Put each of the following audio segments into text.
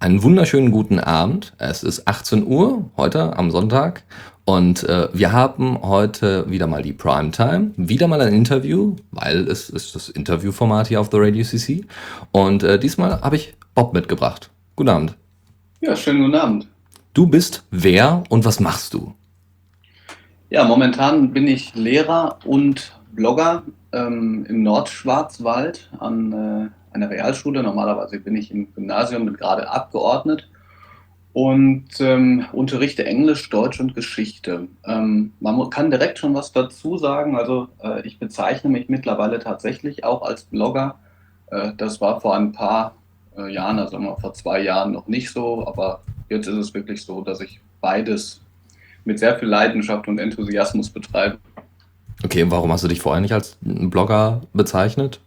Einen wunderschönen guten Abend. Es ist 18 Uhr heute am Sonntag und äh, wir haben heute wieder mal die Primetime, wieder mal ein Interview, weil es ist das Interviewformat hier auf The Radio CC. Und äh, diesmal habe ich Bob mitgebracht. Guten Abend. Ja, schönen guten Abend. Du bist wer und was machst du? Ja, momentan bin ich Lehrer und Blogger ähm, im Nordschwarzwald an einer Realschule. Normalerweise bin ich im Gymnasium, bin gerade abgeordnet und ähm, unterrichte Englisch, Deutsch und Geschichte. Ähm, man kann direkt schon was dazu sagen. Also äh, ich bezeichne mich mittlerweile tatsächlich auch als Blogger. Äh, das war vor ein paar äh, Jahren, also vor zwei Jahren noch nicht so, aber jetzt ist es wirklich so, dass ich beides mit sehr viel Leidenschaft und Enthusiasmus betreibe. Okay, und warum hast du dich vorher nicht als Blogger bezeichnet?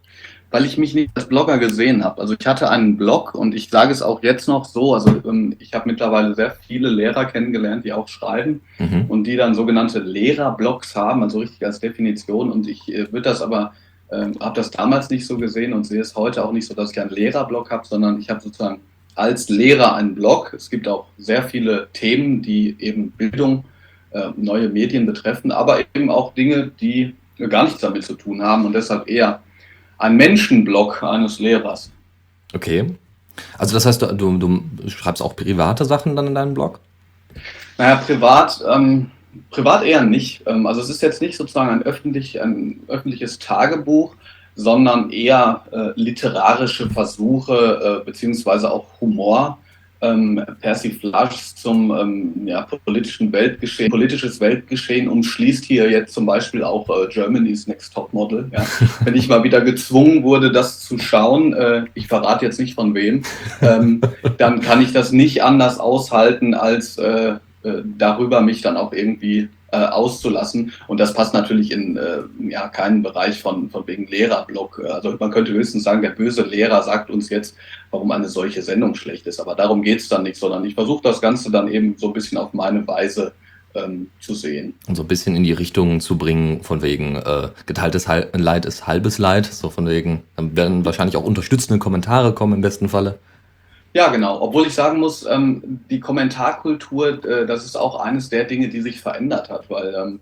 Weil ich mich nicht als Blogger gesehen habe. Also ich hatte einen Blog und ich sage es auch jetzt noch so, also ähm, ich habe mittlerweile sehr viele Lehrer kennengelernt, die auch schreiben mhm. und die dann sogenannte Lehrerblogs haben, also richtig als Definition und ich äh, würde das aber, äh, habe das damals nicht so gesehen und sehe es heute auch nicht so, dass ich einen Lehrerblog habe, sondern ich habe sozusagen als Lehrer einen Blog. Es gibt auch sehr viele Themen, die eben Bildung, äh, neue Medien betreffen, aber eben auch Dinge, die gar nichts damit zu tun haben und deshalb eher ein Menschenblog eines Lehrers. Okay. Also das heißt, du, du, du schreibst auch private Sachen dann in deinem Blog? Naja, privat, ähm, privat eher nicht. Ähm, also es ist jetzt nicht sozusagen ein, öffentlich, ein öffentliches Tagebuch, sondern eher äh, literarische Versuche äh, beziehungsweise auch Humor ähm, Persiflage zum ähm, ja, politischen Weltgeschehen, politisches Weltgeschehen umschließt hier jetzt zum Beispiel auch äh, Germany's Next Top Model. Ja. Wenn ich mal wieder gezwungen wurde, das zu schauen, äh, ich verrate jetzt nicht von wem, ähm, dann kann ich das nicht anders aushalten, als äh, äh darüber mich dann auch irgendwie äh, auszulassen. Und das passt natürlich in äh, ja, keinen Bereich von, von wegen Lehrerblock. Also man könnte höchstens sagen, der böse Lehrer sagt uns jetzt, warum eine solche Sendung schlecht ist. Aber darum geht es dann nicht, sondern ich versuche das Ganze dann eben so ein bisschen auf meine Weise ähm, zu sehen. Und so ein bisschen in die Richtung zu bringen, von wegen äh, geteiltes Leid ist halbes Leid, so von wegen, dann werden wahrscheinlich auch unterstützende Kommentare kommen im besten Falle. Ja, genau. Obwohl ich sagen muss, ähm, die Kommentarkultur, äh, das ist auch eines der Dinge, die sich verändert hat, weil ähm,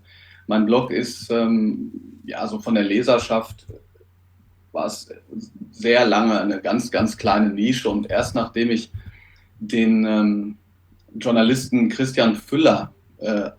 mein Blog ist, ähm, ja, so von der Leserschaft war es sehr lange eine ganz, ganz kleine Nische und erst nachdem ich den ähm, Journalisten Christian Füller äh,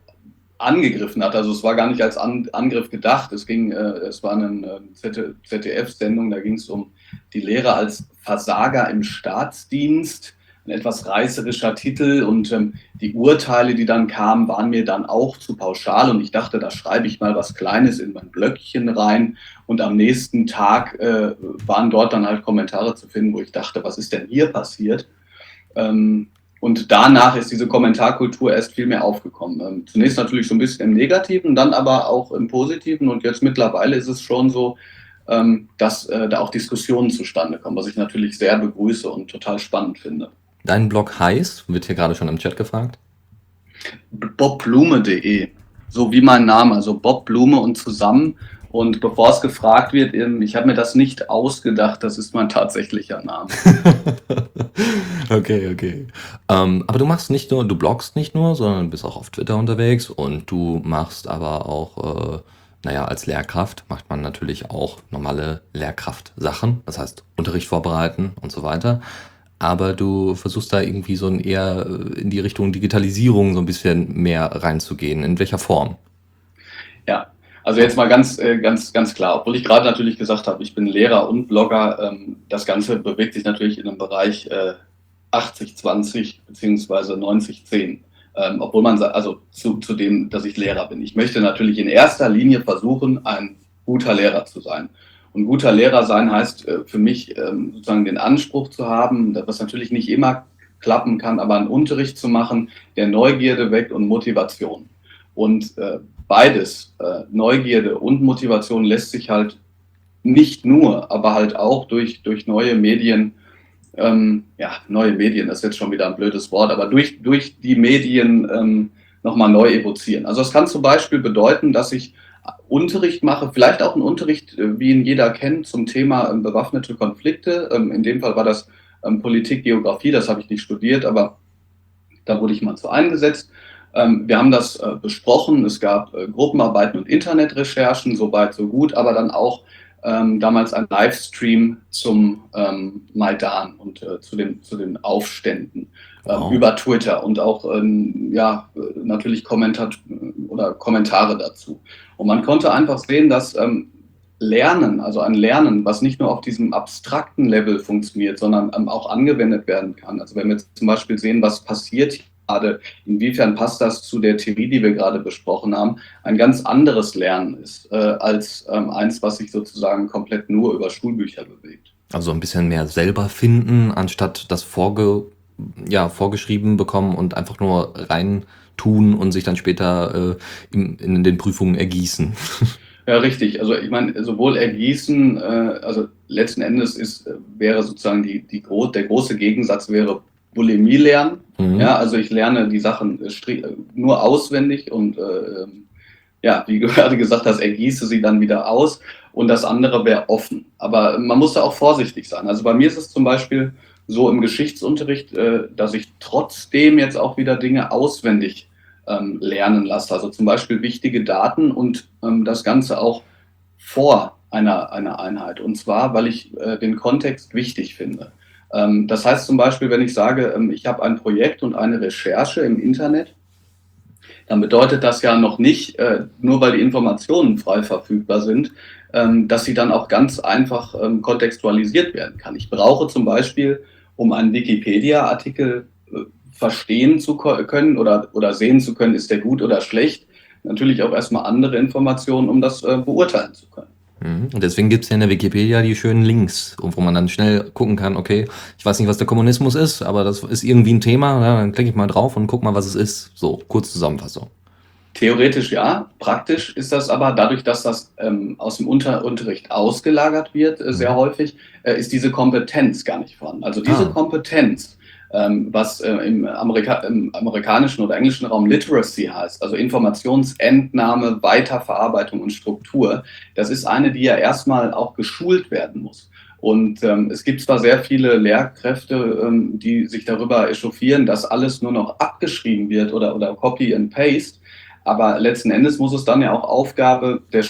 angegriffen hat. Also es war gar nicht als An Angriff gedacht. Es ging, äh, es war eine äh, ZDF-Sendung, da ging es um die Lehre als Versager im Staatsdienst. Ein etwas reißerischer Titel und ähm, die Urteile, die dann kamen, waren mir dann auch zu pauschal und ich dachte, da schreibe ich mal was Kleines in mein Blöckchen rein und am nächsten Tag äh, waren dort dann halt Kommentare zu finden, wo ich dachte, was ist denn hier passiert? Ähm, und danach ist diese Kommentarkultur erst viel mehr aufgekommen. Ähm, zunächst natürlich so ein bisschen im Negativen, dann aber auch im Positiven. Und jetzt mittlerweile ist es schon so, dass äh, da auch Diskussionen zustande kommen, was ich natürlich sehr begrüße und total spannend finde. Dein Blog heißt, wird hier gerade schon im Chat gefragt? bobblume.de, so wie mein Name, also Bob Blume und zusammen. Und bevor es gefragt wird, ähm, ich habe mir das nicht ausgedacht, das ist mein tatsächlicher Name. okay, okay. Ähm, aber du machst nicht nur, du bloggst nicht nur, sondern bist auch auf Twitter unterwegs und du machst aber auch, äh, naja, als Lehrkraft macht man natürlich auch normale Lehrkraft-Sachen, das heißt Unterricht vorbereiten und so weiter. Aber du versuchst da irgendwie so ein eher äh, in die Richtung Digitalisierung so ein bisschen mehr reinzugehen. In welcher Form? Ja, also jetzt mal ganz, äh, ganz, ganz klar, obwohl ich gerade natürlich gesagt habe, ich bin Lehrer und Blogger, ähm, das Ganze bewegt sich natürlich in einem Bereich 80-20 äh, beziehungsweise 90-10. Ähm, obwohl man also zu, zu dem, dass ich Lehrer bin. Ich möchte natürlich in erster Linie versuchen, ein guter Lehrer zu sein. Und guter Lehrer sein heißt äh, für mich ähm, sozusagen den Anspruch zu haben, was natürlich nicht immer klappen kann, aber einen Unterricht zu machen, der Neugierde weckt und Motivation. Und beides, äh, Neugierde und Motivation, lässt sich halt nicht nur, aber halt auch durch, durch neue Medien, ähm, ja, neue Medien, das ist jetzt schon wieder ein blödes Wort, aber durch, durch die Medien ähm, nochmal neu evozieren. Also es kann zum Beispiel bedeuten, dass ich Unterricht mache, vielleicht auch einen Unterricht, äh, wie ihn jeder kennt, zum Thema ähm, bewaffnete Konflikte. Ähm, in dem Fall war das ähm, Politik, Geografie, das habe ich nicht studiert, aber da wurde ich mal zu eingesetzt. Ähm, wir haben das äh, besprochen, es gab äh, Gruppenarbeiten und Internetrecherchen, so weit, so gut, aber dann auch ähm, damals ein Livestream zum ähm, Maidan und äh, zu, den, zu den Aufständen äh, wow. über Twitter und auch ähm, ja, natürlich Kommentar oder Kommentare dazu. Und man konnte einfach sehen, dass ähm, Lernen, also ein Lernen, was nicht nur auf diesem abstrakten Level funktioniert, sondern ähm, auch angewendet werden kann. Also wenn wir jetzt zum Beispiel sehen, was passiert gerade, inwiefern passt das zu der Theorie, die wir gerade besprochen haben, ein ganz anderes Lernen ist, äh, als ähm, eins, was sich sozusagen komplett nur über Schulbücher bewegt. Also ein bisschen mehr selber finden, anstatt das vorge ja, vorgeschrieben bekommen und einfach nur rein tun und sich dann später äh, in, in den Prüfungen ergießen. Ja, richtig. Also ich meine, sowohl ergießen, äh, also letzten Endes ist, wäre sozusagen die, die, der große Gegensatz wäre Bulimie lernen. Mhm. Ja, also ich lerne die Sachen äh, nur auswendig und äh, ähm, ja, wie gerade gesagt hast, ergieße sie dann wieder aus und das andere wäre offen. Aber man muss da auch vorsichtig sein. Also bei mir ist es zum Beispiel so im Geschichtsunterricht, äh, dass ich trotzdem jetzt auch wieder Dinge auswendig ähm, lernen lasse. Also zum Beispiel wichtige Daten und ähm, das Ganze auch vor einer, einer Einheit. Und zwar, weil ich äh, den Kontext wichtig finde. Ähm, das heißt zum Beispiel, wenn ich sage, ähm, ich habe ein Projekt und eine Recherche im Internet, dann bedeutet das ja noch nicht, äh, nur weil die Informationen frei verfügbar sind, ähm, dass sie dann auch ganz einfach kontextualisiert werden kann. Ich brauche zum Beispiel, um einen Wikipedia-Artikel äh, verstehen zu können oder, oder sehen zu können, ist der gut oder schlecht, natürlich auch erstmal andere Informationen, um das äh, beurteilen zu können. Mhm. Und deswegen gibt es ja in der Wikipedia die schönen Links, wo man dann schnell gucken kann, okay, ich weiß nicht, was der Kommunismus ist, aber das ist irgendwie ein Thema, ja, dann klicke ich mal drauf und guck mal, was es ist. So, kurz Zusammenfassung. Theoretisch ja, praktisch ist das aber dadurch, dass das ähm, aus dem Unter Unterricht ausgelagert wird, äh, sehr mhm. häufig, äh, ist diese Kompetenz gar nicht vorhanden. Also diese ah. Kompetenz, was äh, im, Amerika im, amerikanischen oder englischen Raum Literacy heißt, also Informationsentnahme, Weiterverarbeitung und Struktur. Das ist eine, die ja erstmal auch geschult werden muss. Und ähm, es gibt zwar sehr viele Lehrkräfte, ähm, die sich darüber echauffieren, dass alles nur noch abgeschrieben wird oder, oder Copy and Paste, aber letzten Endes muss es dann ja auch Aufgabe der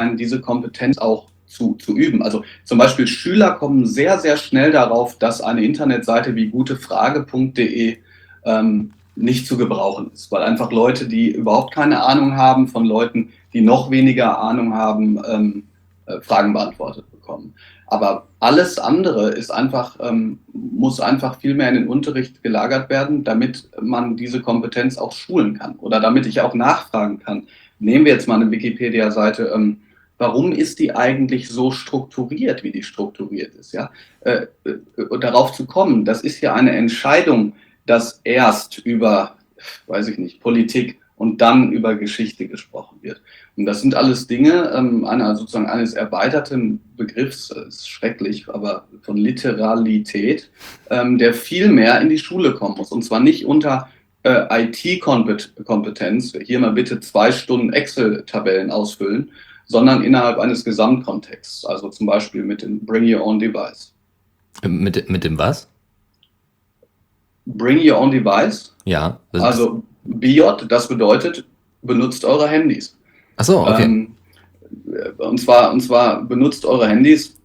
sein, diese Kompetenz auch zu, zu üben. Also zum Beispiel Schüler kommen sehr, sehr schnell darauf, dass eine Internetseite wie gutefrage.de ähm, nicht zu gebrauchen ist, weil einfach Leute, die überhaupt keine Ahnung haben, von Leuten, die noch weniger Ahnung haben, ähm, äh, Fragen beantwortet bekommen. Aber alles andere ist einfach, ähm, muss einfach viel mehr in den Unterricht gelagert werden, damit man diese Kompetenz auch schulen kann oder damit ich auch nachfragen kann. Nehmen wir jetzt mal eine Wikipedia-Seite. Ähm, warum ist die eigentlich so strukturiert, wie die strukturiert ist? Ja? Äh, äh, darauf zu kommen, das ist ja eine Entscheidung, dass erst über, weiß ich nicht, Politik und dann über Geschichte gesprochen wird. Und das sind alles Dinge, ähm, einer, sozusagen eines erweiterten Begriffs, ist schrecklich, aber von Literalität, ähm, der viel mehr in die Schule kommen muss. Und zwar nicht unter äh, IT-Kompetenz, hier mal bitte zwei Stunden Excel-Tabellen ausfüllen, sondern innerhalb eines Gesamtkontexts, also zum Beispiel mit dem Bring Your Own Device. Mit, mit dem was? Bring Your Own Device. Ja. Also BJ, das bedeutet, benutzt eure Handys. Ach so, okay. Ähm, und, zwar, und zwar benutzt eure Handys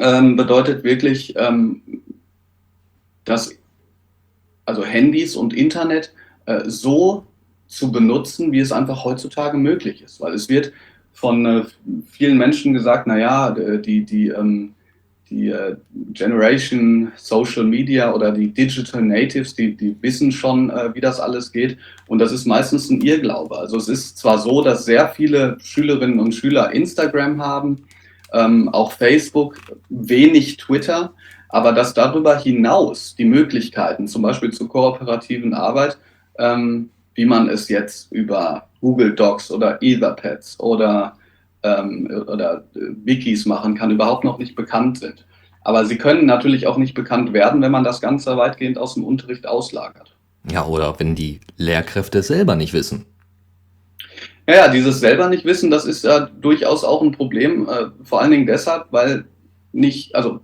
ähm, bedeutet wirklich, ähm, dass also Handys und Internet äh, so zu benutzen, wie es einfach heutzutage möglich ist. Weil es wird von äh, vielen Menschen gesagt, naja, die, die, ähm, die äh, Generation Social Media oder die Digital Natives, die, die wissen schon, äh, wie das alles geht. Und das ist meistens ein Irrglaube. Also es ist zwar so, dass sehr viele Schülerinnen und Schüler Instagram haben, ähm, auch Facebook, wenig Twitter, aber dass darüber hinaus die Möglichkeiten, zum Beispiel zur kooperativen Arbeit, ähm, wie man es jetzt über Google Docs oder Etherpads oder, ähm, oder äh, Wikis machen kann, überhaupt noch nicht bekannt sind. Aber sie können natürlich auch nicht bekannt werden, wenn man das Ganze weitgehend aus dem Unterricht auslagert. Ja, oder wenn die Lehrkräfte selber nicht wissen. Ja, ja, dieses selber nicht wissen, das ist ja durchaus auch ein Problem. Äh, vor allen Dingen deshalb, weil nicht, also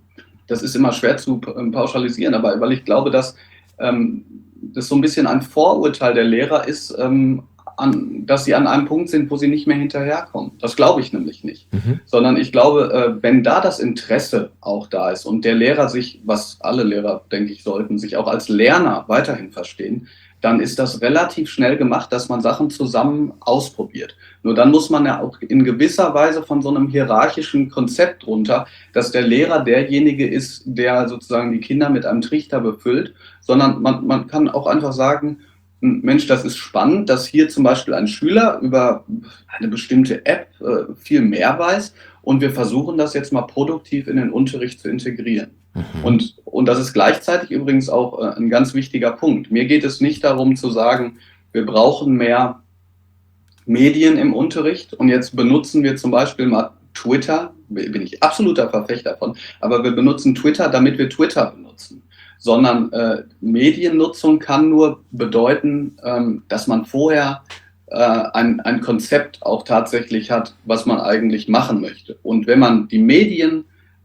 das ist immer schwer zu ähm, pauschalisieren, aber weil ich glaube, dass ähm, das so ein bisschen ein Vorurteil der Lehrer ist, ähm, an, dass sie an einem Punkt sind, wo sie nicht mehr hinterherkommen. Das glaube ich nämlich nicht. Mhm. Sondern ich glaube, äh, wenn da das Interesse auch da ist und der Lehrer sich, was alle Lehrer, denke ich, sollten, sich auch als Lerner weiterhin verstehen, dann ist das relativ schnell gemacht, dass man Sachen zusammen ausprobiert. Nur dann muss man ja auch in gewisser Weise von so einem hierarchischen Konzept runter, dass der Lehrer derjenige ist, der sozusagen die Kinder mit einem Trichter befüllt, sondern man, man kann auch einfach sagen, Mensch, das ist spannend, dass hier zum Beispiel ein Schüler über eine bestimmte App äh, viel mehr weiß und wir versuchen das jetzt mal produktiv in den Unterricht zu integrieren. Mhm. Und, und das ist gleichzeitig übrigens auch äh, ein ganz wichtiger Punkt. Mir geht es nicht darum zu sagen, wir brauchen mehr Medien im Unterricht und jetzt benutzen wir zum Beispiel mal Twitter, bin ich absoluter Verfechter von, aber wir benutzen Twitter, damit wir Twitter benutzen. Sondern äh, Mediennutzung kann nur bedeuten, ähm, dass man vorher äh, ein, ein Konzept auch tatsächlich hat, was man eigentlich machen möchte. Und wenn man die Medien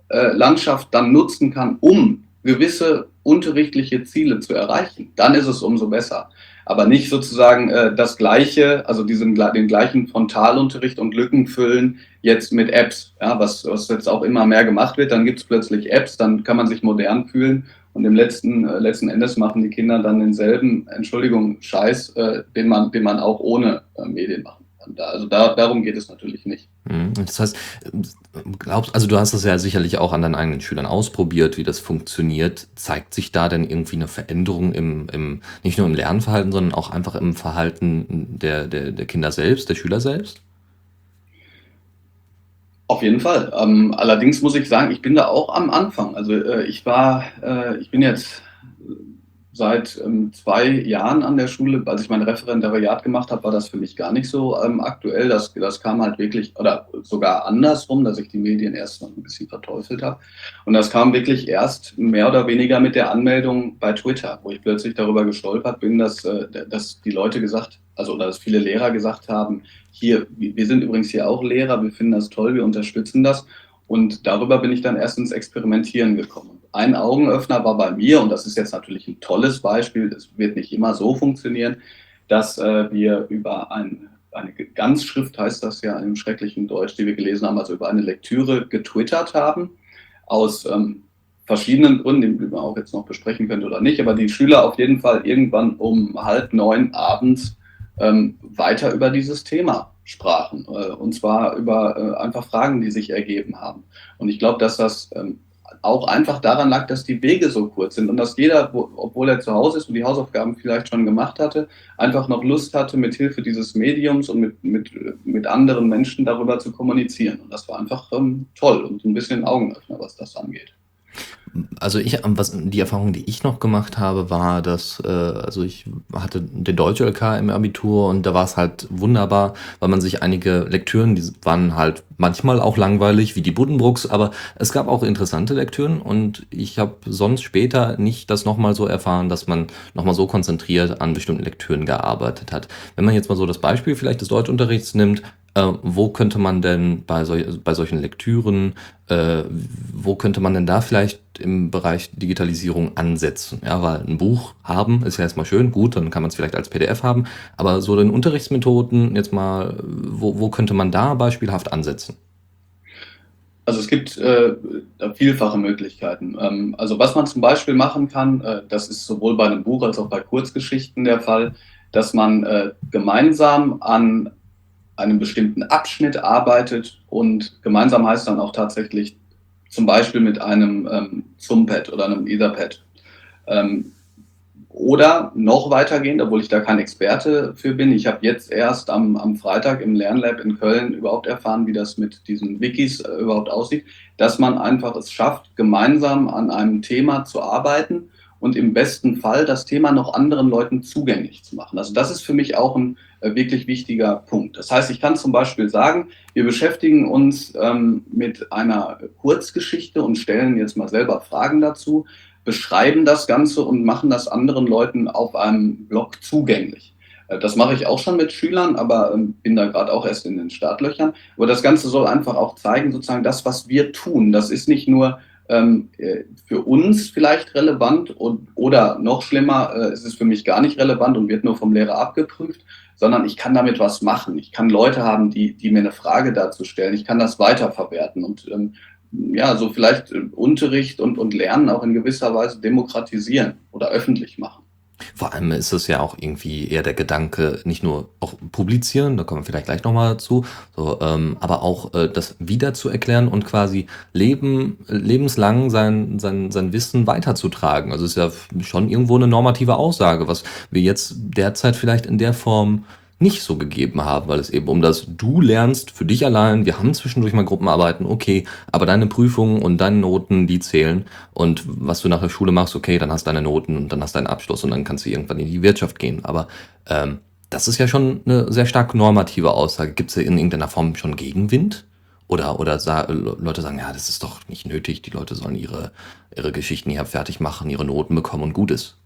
äh, Landschaft dann nutzen kann, um gewisse unterrichtliche Ziele zu erreichen, dann ist es umso besser. Aber nicht sozusagen äh, das gleiche, also diesen, den gleichen Frontalunterricht und Lücken füllen jetzt mit Apps, ja, was, was jetzt auch immer mehr gemacht wird. Dann gibt es plötzlich Apps, dann kann man sich modern fühlen und im letzten, äh, letzten Endes machen die Kinder dann denselben, Entschuldigung, Scheiß, äh, den, man, den man auch ohne äh, Medien machen also da, darum geht es natürlich nicht. Mhm. Das heißt, glaubst, also du hast das ja sicherlich auch an deinen eigenen Schülern ausprobiert, wie das funktioniert. Zeigt sich da denn irgendwie eine Veränderung im, im nicht nur im Lernverhalten, sondern auch einfach im Verhalten der, der, der Kinder selbst, der Schüler selbst? Auf jeden Fall. Ähm, allerdings muss ich sagen, ich bin da auch am Anfang. Also äh, ich war, äh, ich bin jetzt seit ähm, zwei Jahren an der Schule. Als ich mein Referendariat gemacht habe, war das für mich gar nicht so ähm, aktuell. Das, das kam halt wirklich, oder sogar andersrum, dass ich die Medien erst noch ein bisschen verteufelt habe. Und das kam wirklich erst mehr oder weniger mit der Anmeldung bei Twitter, wo ich plötzlich darüber gestolpert bin, dass, äh, dass die Leute gesagt, also oder dass viele Lehrer gesagt haben, hier, wir sind übrigens hier auch Lehrer, wir finden das toll, wir unterstützen das. Und darüber bin ich dann erst ins Experimentieren gekommen. Ein Augenöffner war bei mir, und das ist jetzt natürlich ein tolles Beispiel, das wird nicht immer so funktionieren, dass äh, wir über ein, eine Ganzschrift, heißt das ja im schrecklichen Deutsch, die wir gelesen haben, also über eine Lektüre getwittert haben, aus ähm, verschiedenen Gründen, die man auch jetzt noch besprechen könnte oder nicht, aber die Schüler auf jeden Fall irgendwann um halb neun abends ähm, weiter über dieses Thema sprachen. Äh, und zwar über äh, einfach Fragen, die sich ergeben haben. Und ich glaube, dass das ähm, auch einfach daran lag, dass die Wege so kurz sind und dass jeder, wo, obwohl er zu Hause ist und die Hausaufgaben vielleicht schon gemacht hatte, einfach noch Lust hatte, mit Hilfe dieses Mediums und mit, mit, mit anderen Menschen darüber zu kommunizieren. Und das war einfach ähm, toll und ein bisschen Augenöffner, was das angeht also ich, was, die Erfahrung, die ich noch gemacht habe, war, dass, äh, also ich hatte den Deutsche LK im Abitur und da war es halt wunderbar, weil man sich einige Lektüren, die waren halt manchmal auch langweilig, wie die Buddenbrooks, aber es gab auch interessante Lektüren und ich habe sonst später nicht das nochmal so erfahren, dass man nochmal so konzentriert an bestimmten Lektüren gearbeitet hat. Wenn man jetzt mal so das Beispiel vielleicht des Deutschunterrichts nimmt, äh, wo könnte man denn bei, sol bei solchen Lektüren, äh, wo könnte man denn da vielleicht im Bereich Digitalisierung ansetzen? Ja, weil ein Buch haben ist ja erstmal schön, gut, dann kann man es vielleicht als PDF haben, aber so den Unterrichtsmethoden jetzt mal, wo, wo könnte man da beispielhaft ansetzen? Also es gibt äh, vielfache Möglichkeiten. Ähm, also was man zum Beispiel machen kann, äh, das ist sowohl bei einem Buch als auch bei Kurzgeschichten der Fall, dass man äh, gemeinsam an einem bestimmten Abschnitt arbeitet und gemeinsam heißt dann auch tatsächlich zum Beispiel mit einem ähm, Zumpad oder einem Etherpad. Ähm, oder noch weitergehend, obwohl ich da kein Experte für bin. Ich habe jetzt erst am, am Freitag im Lernlab in Köln überhaupt erfahren, wie das mit diesen Wikis äh, überhaupt aussieht, dass man einfach es schafft, gemeinsam an einem Thema zu arbeiten und im besten Fall das Thema noch anderen Leuten zugänglich zu machen. Also das ist für mich auch ein äh, wirklich wichtiger Punkt. Das heißt, ich kann zum Beispiel sagen, wir beschäftigen uns ähm, mit einer Kurzgeschichte und stellen jetzt mal selber Fragen dazu, beschreiben das Ganze und machen das anderen Leuten auf einem Blog zugänglich. Äh, das mache ich auch schon mit Schülern, aber ähm, bin da gerade auch erst in den Startlöchern. Aber das Ganze soll einfach auch zeigen, sozusagen das, was wir tun. Das ist nicht nur ähm, äh, für uns vielleicht relevant und, oder noch schlimmer, äh, ist es für mich gar nicht relevant und wird nur vom Lehrer abgeprüft, sondern ich kann damit was machen. Ich kann Leute haben, die, die mir eine Frage dazu stellen. Ich kann das weiterverwerten und ähm, ja, so vielleicht äh, Unterricht und, und Lernen auch in gewisser Weise demokratisieren oder öffentlich machen. Vor allem ist es ja auch irgendwie eher der Gedanke, nicht nur auch publizieren, da kommen wir vielleicht gleich nochmal zu, so, ähm, aber auch äh, das wieder zu erklären und quasi leben, lebenslang sein, sein, sein Wissen weiterzutragen. Also es ist ja schon irgendwo eine normative Aussage, was wir jetzt derzeit vielleicht in der Form nicht so gegeben haben, weil es eben um das Du lernst für dich allein. Wir haben zwischendurch mal Gruppenarbeiten, okay, aber deine Prüfungen und deine Noten, die zählen. Und was du nach der Schule machst, okay, dann hast du deine Noten und dann hast du deinen Abschluss und dann kannst du irgendwann in die Wirtschaft gehen. Aber ähm, das ist ja schon eine sehr stark normative Aussage. Gibt es in irgendeiner Form schon Gegenwind? Oder, oder sa Leute sagen, ja, das ist doch nicht nötig, die Leute sollen ihre, ihre Geschichten hier fertig machen, ihre Noten bekommen und gut ist.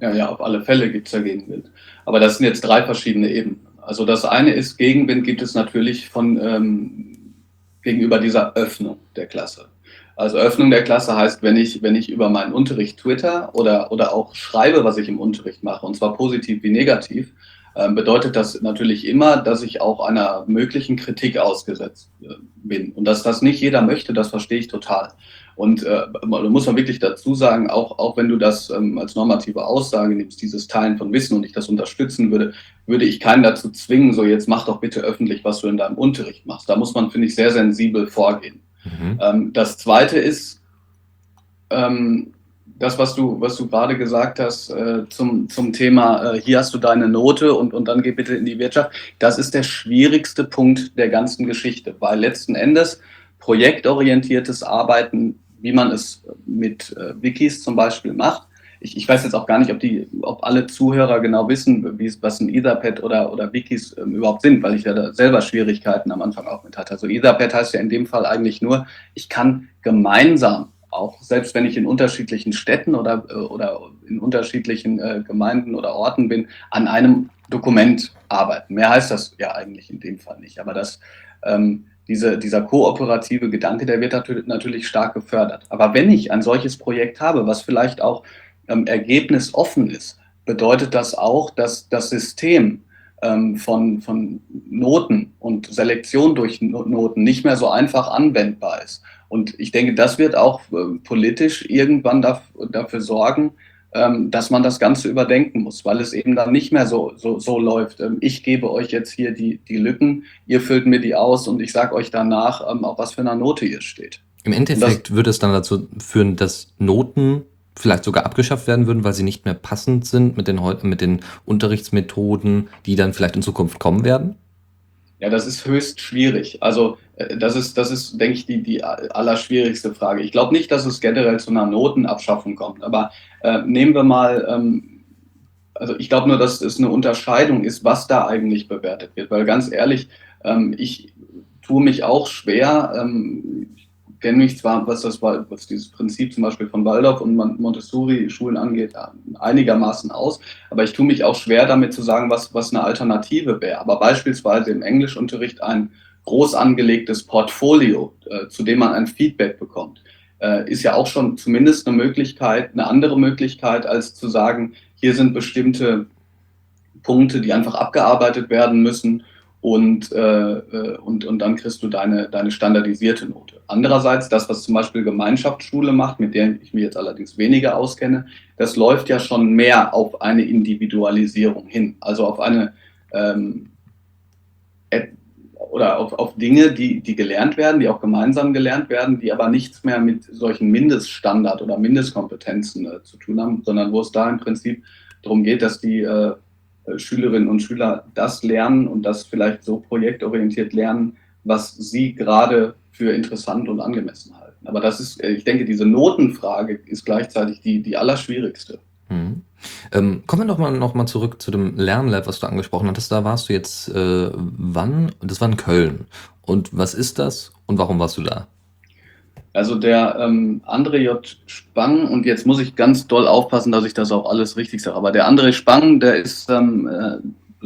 Ja, ja, auf alle Fälle gibt es ja Gegenwind. Aber das sind jetzt drei verschiedene Ebenen. Also das eine ist, Gegenwind gibt es natürlich von ähm, gegenüber dieser Öffnung der Klasse. Also Öffnung der Klasse heißt, wenn ich, wenn ich über meinen Unterricht twitter oder, oder auch schreibe, was ich im Unterricht mache, und zwar positiv wie negativ, ähm, bedeutet das natürlich immer, dass ich auch einer möglichen Kritik ausgesetzt äh, bin. Und dass das nicht jeder möchte, das verstehe ich total. Und äh, da muss man wirklich dazu sagen, auch, auch wenn du das ähm, als normative Aussage nimmst, dieses Teilen von Wissen und ich das unterstützen würde, würde ich keinen dazu zwingen, so jetzt mach doch bitte öffentlich, was du in deinem Unterricht machst. Da muss man, finde ich, sehr sensibel vorgehen. Mhm. Ähm, das Zweite ist, ähm, das, was du, was du gerade gesagt hast äh, zum, zum Thema, äh, hier hast du deine Note und, und dann geh bitte in die Wirtschaft, das ist der schwierigste Punkt der ganzen Geschichte, weil letzten Endes projektorientiertes Arbeiten, wie man es mit äh, Wikis zum Beispiel macht, ich, ich, weiß jetzt auch gar nicht, ob, die, ob alle Zuhörer genau wissen, wie, was ein Etherpad oder, oder Wikis ähm, überhaupt sind, weil ich ja da selber Schwierigkeiten am Anfang auch mit hatte. Also Etherpad heißt ja in dem Fall eigentlich nur, ich kann gemeinsam auch selbst wenn ich in unterschiedlichen Städten oder, äh, oder in unterschiedlichen äh, Gemeinden oder Orten bin, an einem Dokument arbeiten. Mehr heißt das ja eigentlich in dem Fall nicht. Aber das, ähm, diese, dieser kooperative Gedanke, der wird natürlich stark gefördert. Aber wenn ich ein solches Projekt habe, was vielleicht auch ähm, ergebnisoffen ist, bedeutet das auch, dass das System ähm, von, von Noten und Selektion durch Noten nicht mehr so einfach anwendbar ist. Und ich denke, das wird auch äh, politisch irgendwann dafür sorgen, dass man das Ganze überdenken muss, weil es eben dann nicht mehr so, so, so läuft. Ähm, ich gebe euch jetzt hier die, die Lücken, ihr füllt mir die aus und ich sage euch danach, ähm, auf was für einer Note ihr steht. Im Endeffekt würde es dann dazu führen, dass Noten vielleicht sogar abgeschafft werden würden, weil sie nicht mehr passend sind mit den, mit den Unterrichtsmethoden, die dann vielleicht in Zukunft kommen werden? Ja, das ist höchst schwierig. Also äh, das ist, das ist, denke ich, die, die allerschwierigste Frage. Ich glaube nicht, dass es generell zu einer Notenabschaffung kommt, aber äh, nehmen wir mal, ähm, also ich glaube nur, dass es eine Unterscheidung ist, was da eigentlich bewertet wird. Weil ganz ehrlich, ähm, ich tue mich auch schwer, ähm, kenne mich zwar, was das was dieses Prinzip zum Beispiel von Waldorf und Montessori-Schulen angeht, einigermaßen aus, aber ich tue mich auch schwer damit zu sagen, was, was eine Alternative wäre. Aber beispielsweise im Englischunterricht ein groß angelegtes Portfolio, äh, zu dem man ein Feedback bekommt, äh, ist ja auch schon zumindest eine Möglichkeit, eine andere Möglichkeit, als zu sagen, hier sind bestimmte Punkte, die einfach abgearbeitet werden müssen und, äh, äh, und, und dann kriegst du deine, deine standardisierte Note. Andererseits, das, was zum Beispiel Gemeinschaftsschule macht, mit der ich mich jetzt allerdings weniger auskenne, das läuft ja schon mehr auf eine Individualisierung hin, also auf eine ähm, oder auf, auf Dinge, die, die gelernt werden, die auch gemeinsam gelernt werden, die aber nichts mehr mit solchen Mindeststandard oder Mindestkompetenzen äh, zu tun haben, sondern wo es da im Prinzip darum geht, dass die äh, Schülerinnen und Schüler das lernen und das vielleicht so projektorientiert lernen, was sie gerade für interessant und angemessen halten. Aber das ist, äh, ich denke, diese Notenfrage ist gleichzeitig die, die allerschwierigste. Mhm. Ähm, kommen wir doch mal noch mal zurück zu dem Lernlab, was du angesprochen hattest. Da warst du jetzt äh, wann? Das war in Köln. Und was ist das und warum warst du da? Also der ähm, André J. Spang, und jetzt muss ich ganz doll aufpassen, dass ich das auch alles richtig sage, aber der André Spang, der ist ähm, äh,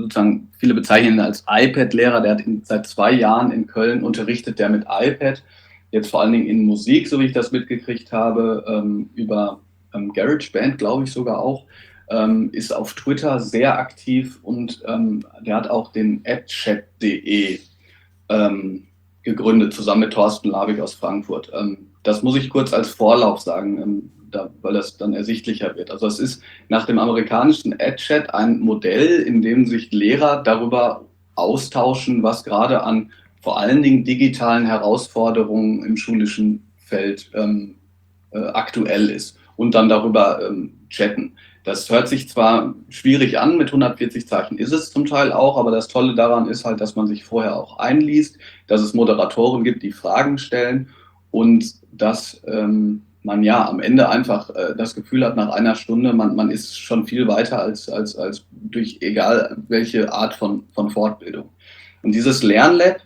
sozusagen, viele bezeichnen ihn als iPad-Lehrer, der hat in, seit zwei Jahren in Köln unterrichtet, der mit iPad jetzt vor allen Dingen in Musik, so wie ich das mitgekriegt habe, ähm, über ähm, GarageBand, glaube ich sogar auch, ähm, ist auf Twitter sehr aktiv und ähm, der hat auch den adchat.de ähm, gegründet, zusammen mit Thorsten Labig aus Frankfurt. Ähm, das muss ich kurz als Vorlauf sagen, da, weil das dann ersichtlicher wird. Also es ist nach dem amerikanischen AdChat ein Modell, in dem sich Lehrer darüber austauschen, was gerade an vor allen Dingen digitalen Herausforderungen im schulischen Feld ähm, äh, aktuell ist und dann darüber ähm, chatten. Das hört sich zwar schwierig an, mit 140 Zeichen ist es zum Teil auch, aber das Tolle daran ist halt, dass man sich vorher auch einliest, dass es Moderatoren gibt, die Fragen stellen und dass ähm, man ja am Ende einfach äh, das Gefühl hat, nach einer Stunde, man, man ist schon viel weiter als, als, als durch egal welche Art von, von Fortbildung. Und dieses Lernlab,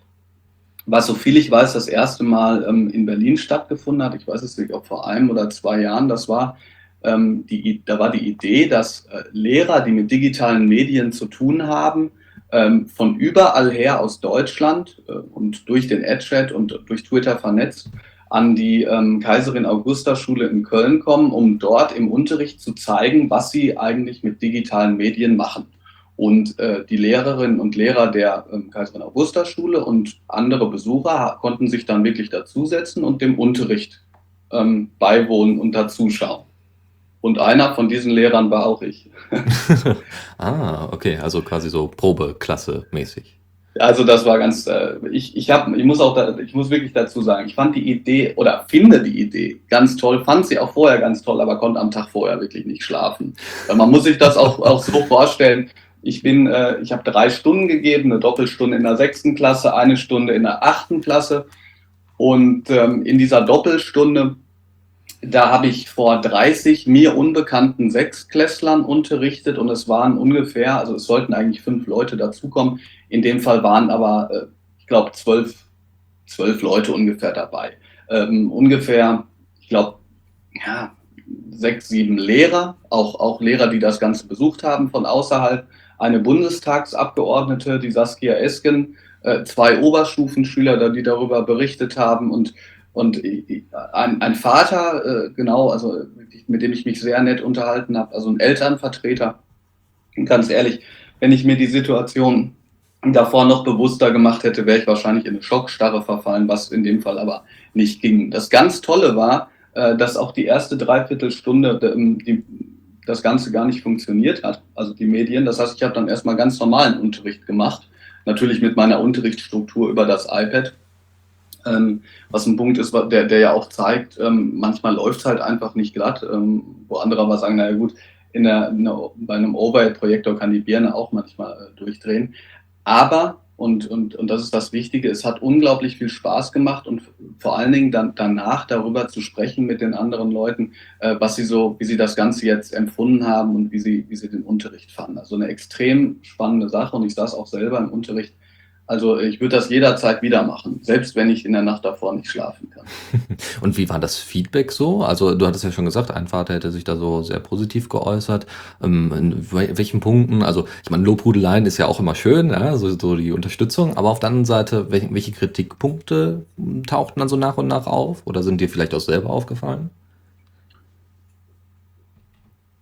was so viel ich weiß, das erste Mal ähm, in Berlin stattgefunden hat, ich weiß es nicht, ob vor einem oder zwei Jahren das war, ähm, die, da war die Idee, dass äh, Lehrer, die mit digitalen Medien zu tun haben, ähm, von überall her aus Deutschland äh, und durch den AdChat und durch Twitter vernetzt, an die ähm, Kaiserin Augusta Schule in Köln kommen, um dort im Unterricht zu zeigen, was sie eigentlich mit digitalen Medien machen. Und äh, die Lehrerinnen und Lehrer der ähm, Kaiserin Augusta Schule und andere Besucher konnten sich dann wirklich dazusetzen und dem Unterricht ähm, beiwohnen und dazuschauen. Und einer von diesen Lehrern war auch ich. ah, okay, also quasi so Probeklasse mäßig. Also das war ganz, äh, ich, ich, hab, ich muss auch, da, ich muss wirklich dazu sagen, ich fand die Idee oder finde die Idee ganz toll, fand sie auch vorher ganz toll, aber konnte am Tag vorher wirklich nicht schlafen. Man muss sich das auch, auch so vorstellen. Ich bin, äh, ich habe drei Stunden gegeben, eine Doppelstunde in der sechsten Klasse, eine Stunde in der achten Klasse. Und ähm, in dieser Doppelstunde da habe ich vor 30 mir unbekannten Sechsklässlern unterrichtet und es waren ungefähr, also es sollten eigentlich fünf Leute dazukommen. In dem Fall waren aber, äh, ich glaube, zwölf, zwölf Leute ungefähr dabei. Ähm, ungefähr, ich glaube, ja, sechs, sieben Lehrer, auch, auch Lehrer, die das Ganze besucht haben von außerhalb, eine Bundestagsabgeordnete, die Saskia Esken, äh, zwei Oberstufenschüler, die darüber berichtet haben und und ein, ein Vater, äh, genau, also mit dem ich mich sehr nett unterhalten habe, also ein Elternvertreter. Ganz ehrlich, wenn ich mir die Situation davor noch bewusster gemacht hätte, wäre ich wahrscheinlich in eine Schockstarre verfallen, was in dem Fall aber nicht ging. Das ganz Tolle war, äh, dass auch die erste Dreiviertelstunde die, das Ganze gar nicht funktioniert hat, also die Medien. Das heißt, ich habe dann erstmal ganz normalen Unterricht gemacht, natürlich mit meiner Unterrichtsstruktur über das iPad ähm, was ein Punkt ist, der, der ja auch zeigt, ähm, manchmal läuft es halt einfach nicht glatt, ähm, wo andere aber sagen, naja gut, in der, in der, bei einem Overhead-Projektor kann die Birne auch manchmal äh, durchdrehen. Aber, und, und, und das ist das Wichtige, es hat unglaublich viel Spaß gemacht und vor allen Dingen dann danach darüber zu sprechen mit den anderen Leuten, äh, was sie so, wie sie das Ganze jetzt empfunden haben und wie sie, wie sie den Unterricht fanden. Also eine extrem spannende Sache und ich saß auch selber im Unterricht also ich würde das jederzeit wieder machen, selbst wenn ich in der Nacht davor nicht schlafen kann. Und wie war das Feedback so? Also du hattest ja schon gesagt, ein Vater hätte sich da so sehr positiv geäußert. Ähm, in welchen Punkten? Also ich meine, Lobhudeleien ist ja auch immer schön, ja, so, so die Unterstützung. Aber auf der anderen Seite, welche, welche Kritikpunkte tauchten dann so nach und nach auf? Oder sind dir vielleicht auch selber aufgefallen?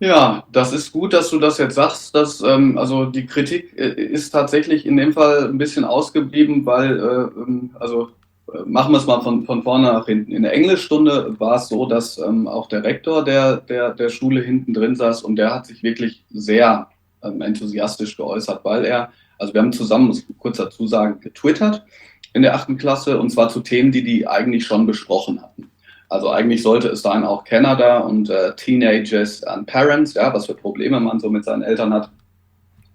Ja, das ist gut, dass du das jetzt sagst. Dass, ähm, also die Kritik äh, ist tatsächlich in dem Fall ein bisschen ausgeblieben, weil, äh, ähm, also äh, machen wir es mal von, von vorne nach hinten. In der Englischstunde war es so, dass ähm, auch der Rektor der, der, der Schule hinten drin saß und der hat sich wirklich sehr ähm, enthusiastisch geäußert, weil er, also wir haben zusammen, muss ich kurz dazu sagen, getwittert in der achten Klasse und zwar zu Themen, die die eigentlich schon besprochen hatten. Also eigentlich sollte es sein auch Canada und äh, Teenagers and Parents, ja, was für Probleme man so mit seinen Eltern hat.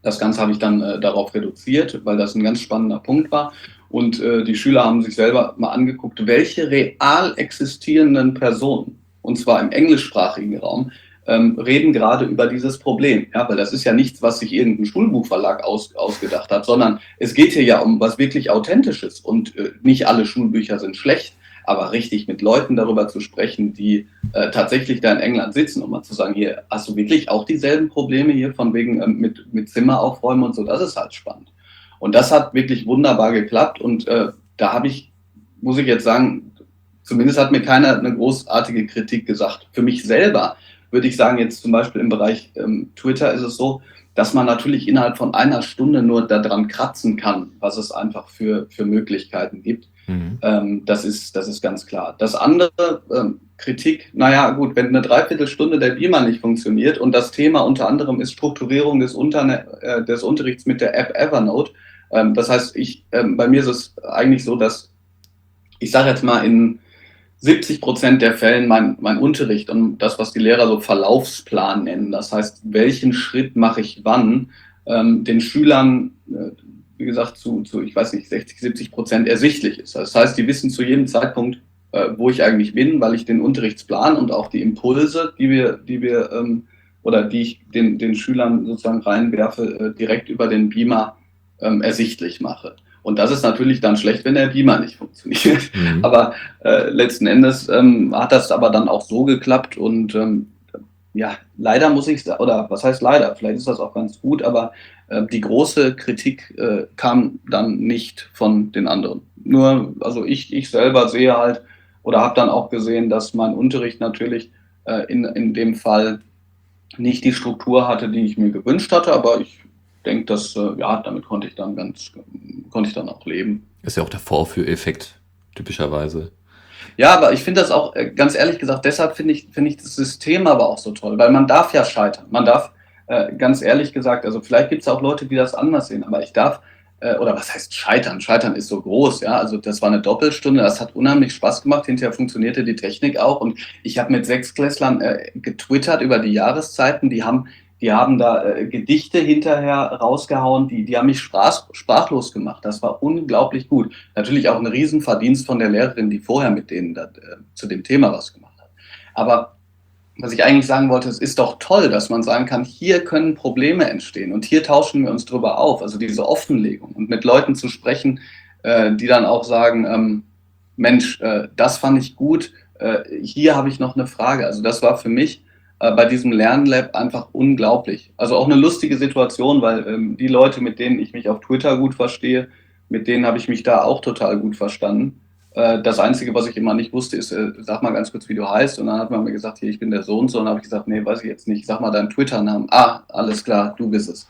Das Ganze habe ich dann äh, darauf reduziert, weil das ein ganz spannender Punkt war. Und äh, die Schüler haben sich selber mal angeguckt, welche real existierenden Personen, und zwar im englischsprachigen Raum, ähm, reden gerade über dieses Problem. Ja, weil das ist ja nichts, was sich irgendein Schulbuchverlag aus, ausgedacht hat, sondern es geht hier ja um was wirklich Authentisches. Und äh, nicht alle Schulbücher sind schlecht aber richtig mit Leuten darüber zu sprechen, die äh, tatsächlich da in England sitzen, um mal zu sagen, hier hast du wirklich auch dieselben Probleme hier von wegen ähm, mit, mit Zimmer aufräumen und so, das ist halt spannend. Und das hat wirklich wunderbar geklappt und äh, da habe ich, muss ich jetzt sagen, zumindest hat mir keiner eine großartige Kritik gesagt. Für mich selber würde ich sagen, jetzt zum Beispiel im Bereich ähm, Twitter ist es so, dass man natürlich innerhalb von einer Stunde nur daran kratzen kann, was es einfach für, für Möglichkeiten gibt. Mhm. Ähm, das, ist, das ist ganz klar. Das andere, ähm, Kritik, naja, gut, wenn eine Dreiviertelstunde der Beamer nicht funktioniert und das Thema unter anderem ist Strukturierung des, Unterne äh, des Unterrichts mit der App Evernote. Ähm, das heißt, ich, ähm, bei mir ist es eigentlich so, dass ich sage jetzt mal in 70 Prozent der Fällen mein, mein Unterricht und das, was die Lehrer so Verlaufsplan nennen, das heißt, welchen Schritt mache ich wann, ähm, den Schülern, äh, wie gesagt, zu, zu, ich weiß nicht, 60, 70 Prozent ersichtlich ist. Das heißt, die wissen zu jedem Zeitpunkt, äh, wo ich eigentlich bin, weil ich den Unterrichtsplan und auch die Impulse, die wir, die wir ähm, oder die ich den, den Schülern sozusagen reinwerfe, äh, direkt über den Beamer ähm, ersichtlich mache. Und das ist natürlich dann schlecht, wenn der Beamer nicht funktioniert. Mhm. Aber äh, letzten Endes ähm, hat das aber dann auch so geklappt und ähm, ja, leider muss ich, oder was heißt leider, vielleicht ist das auch ganz gut, aber die große Kritik äh, kam dann nicht von den anderen. Nur, also ich, ich selber sehe halt, oder habe dann auch gesehen, dass mein Unterricht natürlich äh, in, in dem Fall nicht die Struktur hatte, die ich mir gewünscht hatte, aber ich denke, dass äh, ja, damit konnte ich dann ganz konnte ich dann auch leben. Ist ja auch der Vorführeffekt typischerweise. Ja, aber ich finde das auch, äh, ganz ehrlich gesagt, deshalb finde ich, finde ich das System aber auch so toll, weil man darf ja scheitern. Man darf, äh, ganz ehrlich gesagt, also vielleicht gibt es auch Leute, die das anders sehen, aber ich darf äh, oder was heißt scheitern? Scheitern ist so groß, ja. Also das war eine Doppelstunde, das hat unheimlich Spaß gemacht. Hinterher funktionierte die Technik auch. Und ich habe mit sechs Klässlern äh, getwittert über die Jahreszeiten. Die haben, die haben da äh, Gedichte hinterher rausgehauen, die, die haben mich sprach, sprachlos gemacht. Das war unglaublich gut. Natürlich auch ein Riesenverdienst von der Lehrerin, die vorher mit denen da, äh, zu dem Thema was gemacht hat. Aber was ich eigentlich sagen wollte, es ist doch toll, dass man sagen kann, hier können Probleme entstehen und hier tauschen wir uns drüber auf. Also diese Offenlegung und mit Leuten zu sprechen, äh, die dann auch sagen, ähm, Mensch, äh, das fand ich gut, äh, hier habe ich noch eine Frage. Also das war für mich äh, bei diesem Lernlab einfach unglaublich. Also auch eine lustige Situation, weil ähm, die Leute, mit denen ich mich auf Twitter gut verstehe, mit denen habe ich mich da auch total gut verstanden. Äh, das Einzige, was ich immer nicht wusste, ist, äh, sag mal ganz kurz, wie du heißt. Und dann hat man mir gesagt, hier, ich bin der Sohn. So, und dann habe ich gesagt, nee, weiß ich jetzt nicht. Sag mal deinen Twitter-Namen. Ah, alles klar, du bist es.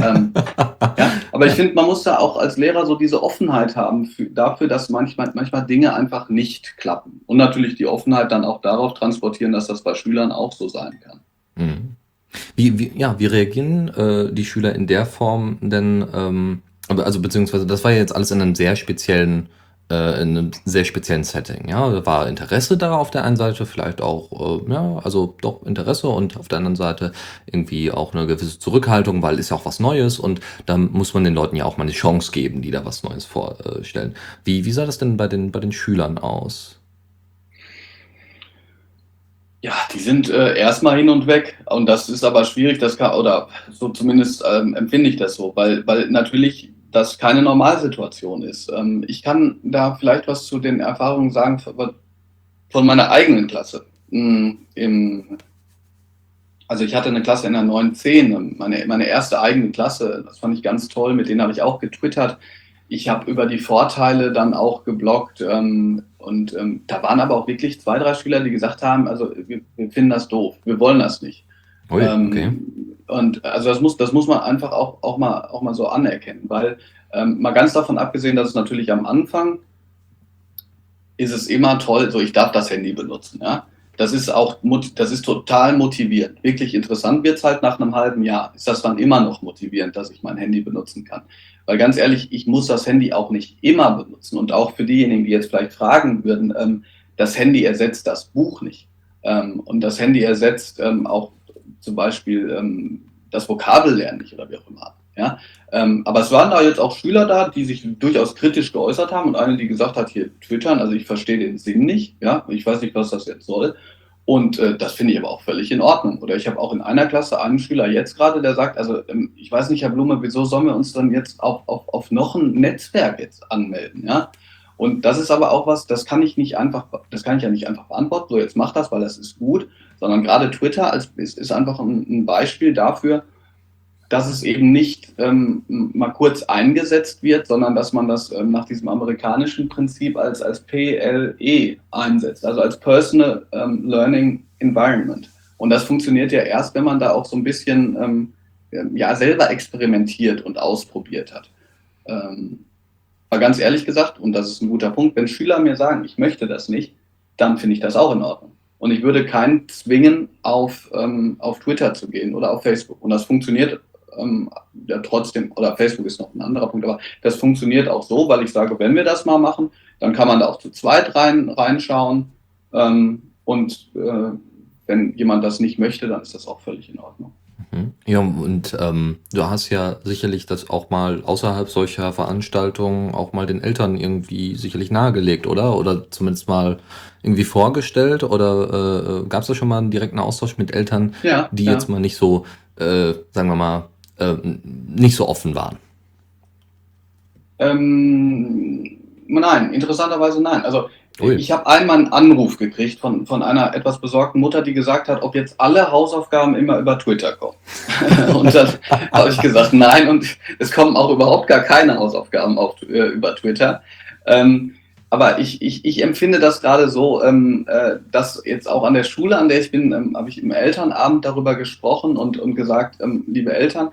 ähm, ja, aber ich finde, man muss da auch als Lehrer so diese Offenheit haben für, dafür, dass manchmal, manchmal Dinge einfach nicht klappen. Und natürlich die Offenheit dann auch darauf transportieren, dass das bei Schülern auch so sein kann. Mhm. Wie, wie, ja, wie reagieren äh, die Schüler in der Form denn, ähm, also beziehungsweise das war ja jetzt alles in einem sehr speziellen äh, in einem sehr speziellen Setting. Ja, da war Interesse da auf der einen Seite, vielleicht auch, äh, ja, also doch Interesse und auf der anderen Seite irgendwie auch eine gewisse Zurückhaltung, weil ist ja auch was Neues und da muss man den Leuten ja auch mal eine Chance geben, die da was Neues vorstellen. Wie, wie sah das denn bei den, bei den Schülern aus? Ja, die sind äh, erstmal hin und weg. Und das ist aber schwierig, das kann, oder so zumindest ähm, empfinde ich das so, weil, weil natürlich das keine Normalsituation ist. Ähm, ich kann da vielleicht was zu den Erfahrungen sagen von meiner eigenen Klasse. Im, also ich hatte eine Klasse in der 910, meine, meine erste eigene Klasse, das fand ich ganz toll, mit denen habe ich auch getwittert. Ich habe über die Vorteile dann auch gebloggt ähm, und ähm, da waren aber auch wirklich zwei, drei Schüler, die gesagt haben, also wir, finden das doof, wir wollen das nicht. Ui, ähm, okay. Und also das muss, das muss man einfach auch, auch, mal, auch mal so anerkennen, weil ähm, mal ganz davon abgesehen, dass es natürlich am Anfang ist es immer toll, so ich darf das Handy benutzen, ja. Das ist auch, das ist total motivierend. Wirklich interessant wird es halt nach einem halben Jahr. Ist das dann immer noch motivierend, dass ich mein Handy benutzen kann? Weil ganz ehrlich, ich muss das Handy auch nicht immer benutzen. Und auch für diejenigen, die jetzt vielleicht fragen würden, ähm, das Handy ersetzt das Buch nicht. Ähm, und das Handy ersetzt ähm, auch zum Beispiel ähm, das Vokabellernen nicht oder wie auch immer. Ja? Ähm, aber es waren da jetzt auch Schüler da, die sich durchaus kritisch geäußert haben und eine, die gesagt hat, hier twittern, also ich verstehe den Sinn nicht, ja, ich weiß nicht, was das jetzt soll. Und äh, das finde ich aber auch völlig in Ordnung. Oder ich habe auch in einer Klasse einen Schüler jetzt gerade, der sagt, also ähm, ich weiß nicht, Herr Blume, wieso sollen wir uns dann jetzt auf, auf, auf noch ein Netzwerk jetzt anmelden, ja? Und das ist aber auch was, das kann ich nicht einfach, das kann ich ja nicht einfach beantworten, so jetzt mach das, weil das ist gut, sondern gerade Twitter als, ist, ist einfach ein, ein Beispiel dafür, dass es eben nicht ähm, mal kurz eingesetzt wird, sondern dass man das ähm, nach diesem amerikanischen Prinzip als, als PLE einsetzt, also als Personal ähm, Learning Environment. Und das funktioniert ja erst, wenn man da auch so ein bisschen ähm, ja, selber experimentiert und ausprobiert hat. Ähm, aber ganz ehrlich gesagt, und das ist ein guter Punkt, wenn Schüler mir sagen, ich möchte das nicht, dann finde ich das auch in Ordnung. Und ich würde keinen zwingen, auf, ähm, auf Twitter zu gehen oder auf Facebook. Und das funktioniert ähm, ja, trotzdem, oder Facebook ist noch ein anderer Punkt, aber das funktioniert auch so, weil ich sage, wenn wir das mal machen, dann kann man da auch zu zweit rein, reinschauen. Ähm, und äh, wenn jemand das nicht möchte, dann ist das auch völlig in Ordnung. Mhm. Ja, und ähm, du hast ja sicherlich das auch mal außerhalb solcher Veranstaltungen auch mal den Eltern irgendwie sicherlich nahegelegt, oder? Oder zumindest mal irgendwie vorgestellt? Oder äh, gab es da schon mal einen direkten Austausch mit Eltern, Ja, die ja. jetzt mal nicht so, äh, sagen wir mal, äh, nicht so offen waren? Ähm, nein, interessanterweise nein. Also Ui. ich habe einmal einen Anruf gekriegt von, von einer etwas besorgten Mutter, die gesagt hat, ob jetzt alle Hausaufgaben immer über Twitter kommen. und dann habe ich gesagt, nein, und es kommen auch überhaupt gar keine Hausaufgaben auf, äh, über Twitter. Ähm, aber ich, ich, ich empfinde das gerade so, ähm, äh, dass jetzt auch an der Schule, an der ich bin, ähm, habe ich im Elternabend darüber gesprochen und, und gesagt, ähm, liebe Eltern,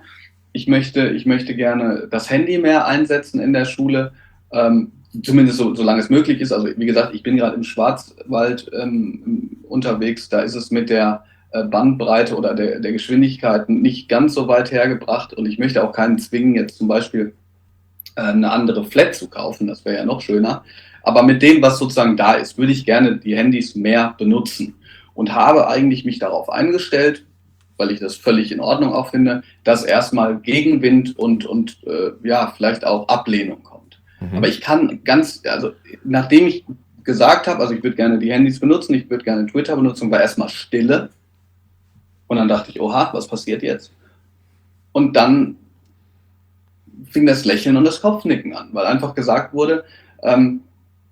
ich möchte, ich möchte gerne das Handy mehr einsetzen in der Schule, ähm, zumindest so, solange es möglich ist. Also wie gesagt, ich bin gerade im Schwarzwald ähm, unterwegs, da ist es mit der äh, Bandbreite oder der, der Geschwindigkeiten nicht ganz so weit hergebracht und ich möchte auch keinen zwingen, jetzt zum Beispiel äh, eine andere Flat zu kaufen, das wäre ja noch schöner. Aber mit dem, was sozusagen da ist, würde ich gerne die Handys mehr benutzen und habe eigentlich mich darauf eingestellt, weil ich das völlig in Ordnung auch finde, dass erstmal Gegenwind und, und äh, ja, vielleicht auch Ablehnung kommt. Mhm. Aber ich kann ganz, also nachdem ich gesagt habe, also ich würde gerne die Handys benutzen, ich würde gerne Twitter benutzen, war erstmal Stille. Und dann dachte ich, oha, was passiert jetzt? Und dann fing das Lächeln und das Kopfnicken an, weil einfach gesagt wurde, ähm,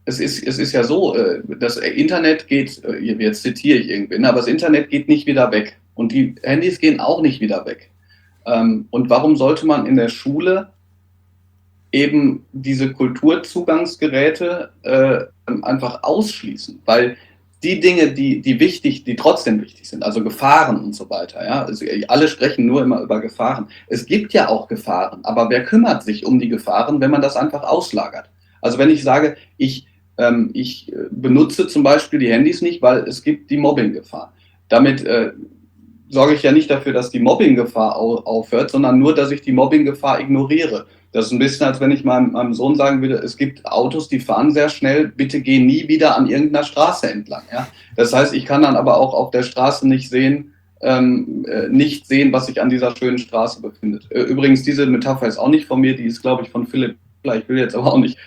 es ist, es ist ja so, äh, das Internet geht, äh, jetzt zitiere ich irgendwen, aber das Internet geht nicht wieder weg. Und die Handys gehen auch nicht wieder weg. Ähm, und warum sollte man in der Schule eben diese Kulturzugangsgeräte äh, einfach ausschließen? Weil die Dinge, die, die wichtig, die trotzdem wichtig sind, also Gefahren und so weiter, ja, also alle sprechen nur immer über Gefahren. Es gibt ja auch Gefahren, aber wer kümmert sich um die Gefahren, wenn man das einfach auslagert? Also wenn ich sage, ich, ähm, ich benutze zum Beispiel die Handys nicht, weil es gibt die Mobbinggefahr. Damit äh, sorge ich ja nicht dafür, dass die Mobbinggefahr au aufhört, sondern nur, dass ich die Mobbinggefahr ignoriere. Das ist ein bisschen, als wenn ich meinem, meinem, Sohn sagen würde, es gibt Autos, die fahren sehr schnell, bitte geh nie wieder an irgendeiner Straße entlang. Ja? Das heißt, ich kann dann aber auch auf der Straße nicht sehen, ähm, äh, nicht sehen, was sich an dieser schönen Straße befindet. Übrigens, diese Metapher ist auch nicht von mir, die ist, glaube ich, von Philipp. Ich will jetzt aber auch nicht,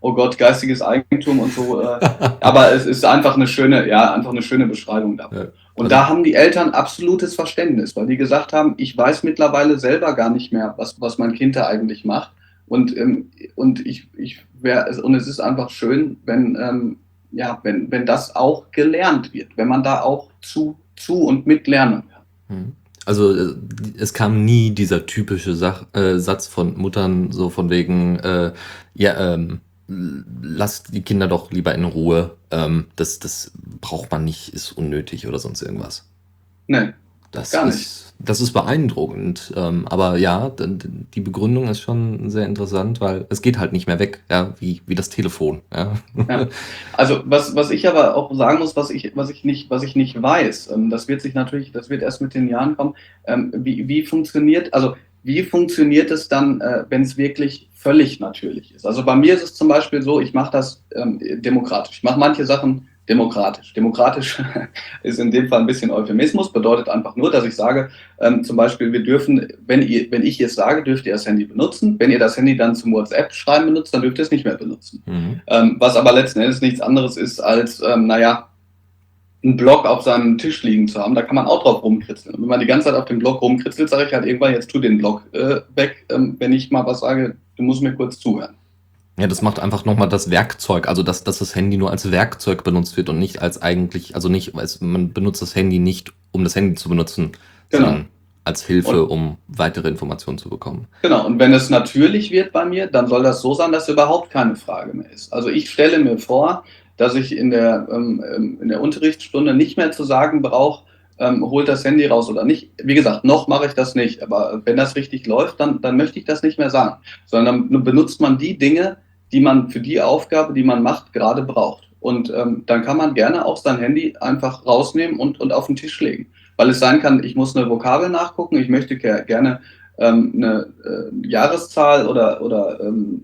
oh Gott, geistiges Eigentum und so. Äh, aber es ist einfach eine schöne, ja, einfach eine schöne Beschreibung dafür. Ja. Und da haben die Eltern absolutes Verständnis, weil die gesagt haben, ich weiß mittlerweile selber gar nicht mehr, was, was mein Kind da eigentlich macht. Und, ähm, und ich, ich wär, und es ist einfach schön, wenn, ähm, ja, wenn, wenn das auch gelernt wird, wenn man da auch zu, zu und mit lernen kann. Also es kam nie dieser typische Sach, äh, Satz von Muttern, so von wegen, äh, ja, ähm, lasst die Kinder doch lieber in Ruhe. Ähm, das, das braucht man nicht, ist unnötig oder sonst irgendwas. Nee, das gar ist, nicht. Das ist beeindruckend. Ähm, aber ja, die Begründung ist schon sehr interessant, weil es geht halt nicht mehr weg, ja, wie, wie das Telefon. Ja. ja. Also was, was ich aber auch sagen muss, was ich, was ich nicht, was ich nicht weiß, ähm, das wird sich natürlich, das wird erst mit den Jahren kommen, ähm, wie, wie funktioniert, also wie funktioniert es dann, äh, wenn es wirklich völlig natürlich ist? Also bei mir ist es zum Beispiel so, ich mache das ähm, demokratisch. Ich mache manche Sachen demokratisch. Demokratisch ist in dem Fall ein bisschen Euphemismus, bedeutet einfach nur, dass ich sage, ähm, zum Beispiel, wir dürfen, wenn, ihr, wenn ich jetzt sage, dürft ihr das Handy benutzen. Wenn ihr das Handy dann zum WhatsApp-Schreiben benutzt, dann dürft ihr es nicht mehr benutzen. Mhm. Ähm, was aber letzten Endes nichts anderes ist, als, ähm, naja, einen Block auf seinem Tisch liegen zu haben, da kann man auch drauf rumkritzeln. Und wenn man die ganze Zeit auf dem Block rumkritzelt, sage ich halt irgendwann, jetzt tu den Block äh, weg, ähm, wenn ich mal was sage, du musst mir kurz zuhören. Ja, das macht einfach nochmal das Werkzeug, also dass, dass das Handy nur als Werkzeug benutzt wird und nicht als eigentlich, also nicht, als man benutzt das Handy nicht, um das Handy zu benutzen, Genau. sondern als Hilfe, und, um weitere Informationen zu bekommen. Genau, und wenn es natürlich wird bei mir, dann soll das so sein, dass überhaupt keine Frage mehr ist. Also ich stelle mir vor, dass ich in der, ähm, ähm in der Unterrichtsstunde nicht mehr zu sagen brauche, ähm, holt das Handy raus oder nicht. Wie gesagt, noch mache ich das nicht, aber wenn das richtig läuft, dann, dann möchte ich das nicht mehr sagen, sondern dann benutzt man die Dinge, die man für die Aufgabe, die man macht, gerade braucht. Und ähm, dann kann man gerne auch sein Handy einfach rausnehmen und, und auf den Tisch legen. Weil es sein kann, ich muss eine Vokabel nachgucken, ich möchte gerne ähm, eine äh, Jahreszahl oder, oder ähm,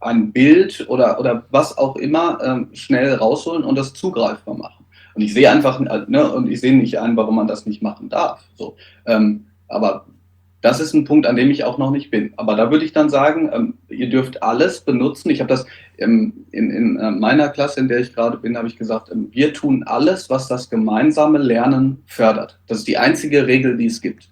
ein Bild oder, oder was auch immer ähm, schnell rausholen und das zugreifbar machen. Und ich sehe einfach, äh, ne, und ich sehe nicht ein, warum man das nicht machen darf. So. Ähm, aber das ist ein Punkt, an dem ich auch noch nicht bin. Aber da würde ich dann sagen, ähm, ihr dürft alles benutzen. Ich habe das ähm, in, in äh, meiner Klasse, in der ich gerade bin, habe ich gesagt, ähm, wir tun alles, was das gemeinsame Lernen fördert. Das ist die einzige Regel, die es gibt.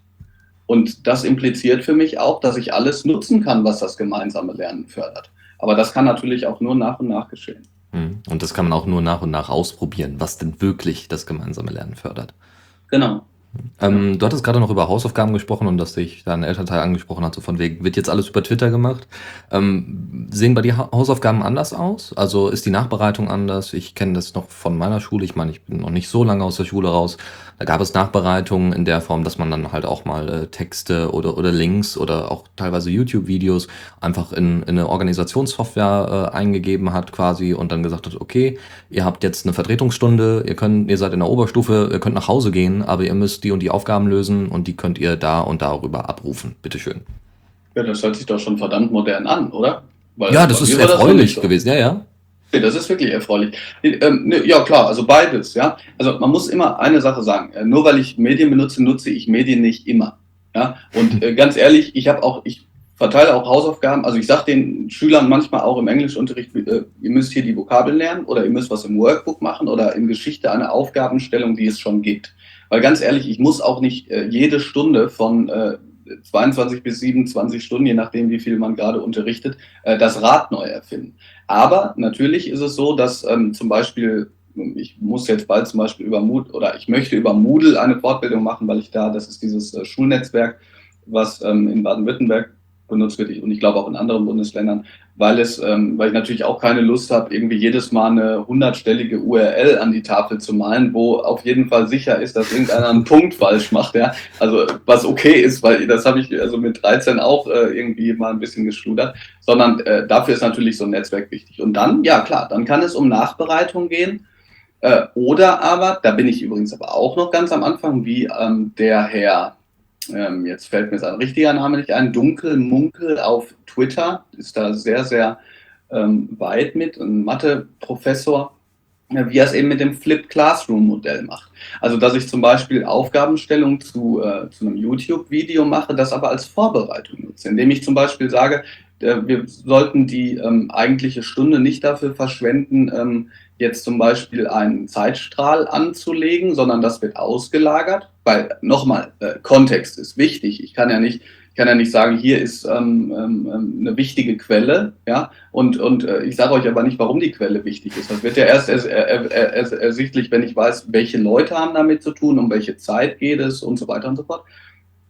Und das impliziert für mich auch, dass ich alles nutzen kann, was das gemeinsame Lernen fördert. Aber das kann natürlich auch nur nach und nach geschehen. Hm. Und das kann man auch nur nach und nach ausprobieren, was denn wirklich das gemeinsame Lernen fördert. Genau. Ähm, du hattest gerade noch über Hausaufgaben gesprochen und dass sich dein Elternteil angesprochen hat, so von wegen, wird jetzt alles über Twitter gemacht. Ähm, sehen bei dir Hausaufgaben anders aus? Also ist die Nachbereitung anders? Ich kenne das noch von meiner Schule. Ich meine, ich bin noch nicht so lange aus der Schule raus. Da gab es Nachbereitungen in der Form, dass man dann halt auch mal äh, Texte oder, oder Links oder auch teilweise YouTube-Videos einfach in, in eine Organisationssoftware äh, eingegeben hat quasi und dann gesagt hat, okay, ihr habt jetzt eine Vertretungsstunde, ihr könnt, ihr seid in der Oberstufe, ihr könnt nach Hause gehen, aber ihr müsst die und die Aufgaben lösen und die könnt ihr da und darüber abrufen. Bitteschön. Ja, das hört sich doch schon verdammt modern an, oder? Weil ja, das ist erfreulich das gewesen, ja, ja. Das ist wirklich erfreulich. Ähm, ne, ja, klar, also beides, ja. Also man muss immer eine Sache sagen. Äh, nur weil ich Medien benutze, nutze ich Medien nicht immer. Ja. Und äh, ganz ehrlich, ich habe auch, ich verteile auch Hausaufgaben. Also ich sage den Schülern manchmal auch im Englischunterricht, äh, ihr müsst hier die Vokabeln lernen oder ihr müsst was im Workbook machen oder in Geschichte eine Aufgabenstellung, die es schon gibt. Weil ganz ehrlich, ich muss auch nicht jede Stunde von 22 bis 27 Stunden, je nachdem, wie viel man gerade unterrichtet, äh, das Rad neu erfinden. Aber natürlich ist es so, dass ähm, zum Beispiel, ich muss jetzt bald zum Beispiel über Moodle oder ich möchte über Moodle eine Fortbildung machen, weil ich da, das ist dieses äh, Schulnetzwerk, was ähm, in Baden-Württemberg benutzt wird und ich glaube auch in anderen Bundesländern, weil es, ähm, weil ich natürlich auch keine Lust habe, irgendwie jedes Mal eine hundertstellige URL an die Tafel zu malen, wo auf jeden Fall sicher ist, dass irgendeiner einen Punkt falsch macht, ja. Also was okay ist, weil das habe ich also mit 13 auch äh, irgendwie mal ein bisschen geschludert, sondern äh, dafür ist natürlich so ein Netzwerk wichtig. Und dann, ja klar, dann kann es um Nachbereitung gehen. Äh, oder aber, da bin ich übrigens aber auch noch ganz am Anfang, wie ähm, der Herr ähm, jetzt fällt mir sein richtiger Name nicht ein, Dunkelmunkel auf Twitter, ist da sehr, sehr ähm, weit mit, ein Mathe-Professor, wie er es eben mit dem Flipped Classroom Modell macht. Also, dass ich zum Beispiel Aufgabenstellung zu, äh, zu einem YouTube-Video mache, das aber als Vorbereitung nutze, indem ich zum Beispiel sage, wir sollten die ähm, eigentliche Stunde nicht dafür verschwenden, ähm, jetzt zum Beispiel einen Zeitstrahl anzulegen, sondern das wird ausgelagert. Weil nochmal, äh, Kontext ist wichtig. Ich kann ja nicht, ich kann ja nicht sagen, hier ist ähm, ähm, ähm eine wichtige Quelle, ja, und, und äh, ich sage euch aber nicht, warum die Quelle wichtig ist. Das wird ja erst er, er, er, ersichtlich, wenn ich weiß, welche Leute haben damit zu tun, um welche Zeit geht es und so weiter und so fort.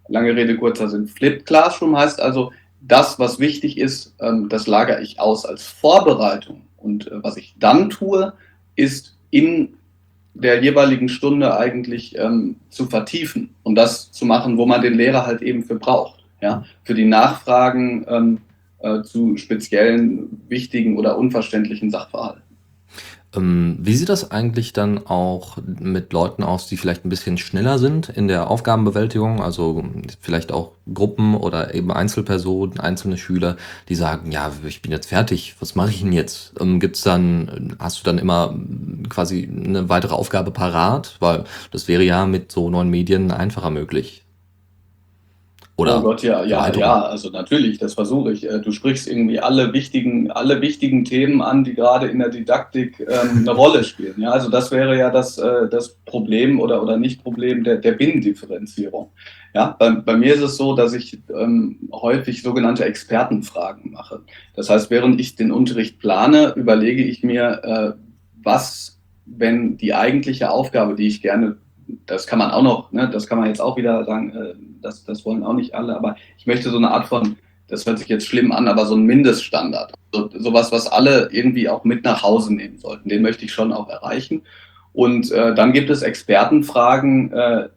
Lange Rede, kurzer Sinn. Flipped Classroom heißt also, das, was wichtig ist, ähm, das lagere ich aus als Vorbereitung und äh, was ich dann tue, ist in der jeweiligen Stunde eigentlich ähm, zu vertiefen und das zu machen, wo man den Lehrer halt eben für braucht. Ja? Für die Nachfragen ähm, äh, zu speziellen, wichtigen oder unverständlichen Sachverhalten. Ähm, wie sieht das eigentlich dann auch mit Leuten aus, die vielleicht ein bisschen schneller sind in der Aufgabenbewältigung? Also vielleicht auch Gruppen oder eben Einzelpersonen, einzelne Schüler, die sagen, ja, ich bin jetzt fertig, was mache ich denn jetzt? Ähm, gibt's dann, hast du dann immer quasi eine weitere Aufgabe parat? Weil das wäre ja mit so neuen Medien einfacher möglich. Oder oh Gott, ja, ja, ja, also natürlich, das versuche ich. Äh, du sprichst irgendwie alle wichtigen, alle wichtigen Themen an, die gerade in der Didaktik ähm, eine Rolle spielen. Ja, also das wäre ja das, äh, das Problem oder, oder Nicht-Problem der, der Binnendifferenzierung. Ja, bei, bei mir ist es so, dass ich ähm, häufig sogenannte Expertenfragen mache. Das heißt, während ich den Unterricht plane, überlege ich mir, äh, was, wenn die eigentliche Aufgabe, die ich gerne das kann man auch noch, ne, das kann man jetzt auch wieder sagen, äh, das, das wollen auch nicht alle, aber ich möchte so eine Art von, das hört sich jetzt schlimm an, aber so ein Mindeststandard, so, sowas, was alle irgendwie auch mit nach Hause nehmen sollten, den möchte ich schon auch erreichen. Und äh, dann gibt es Expertenfragen, äh,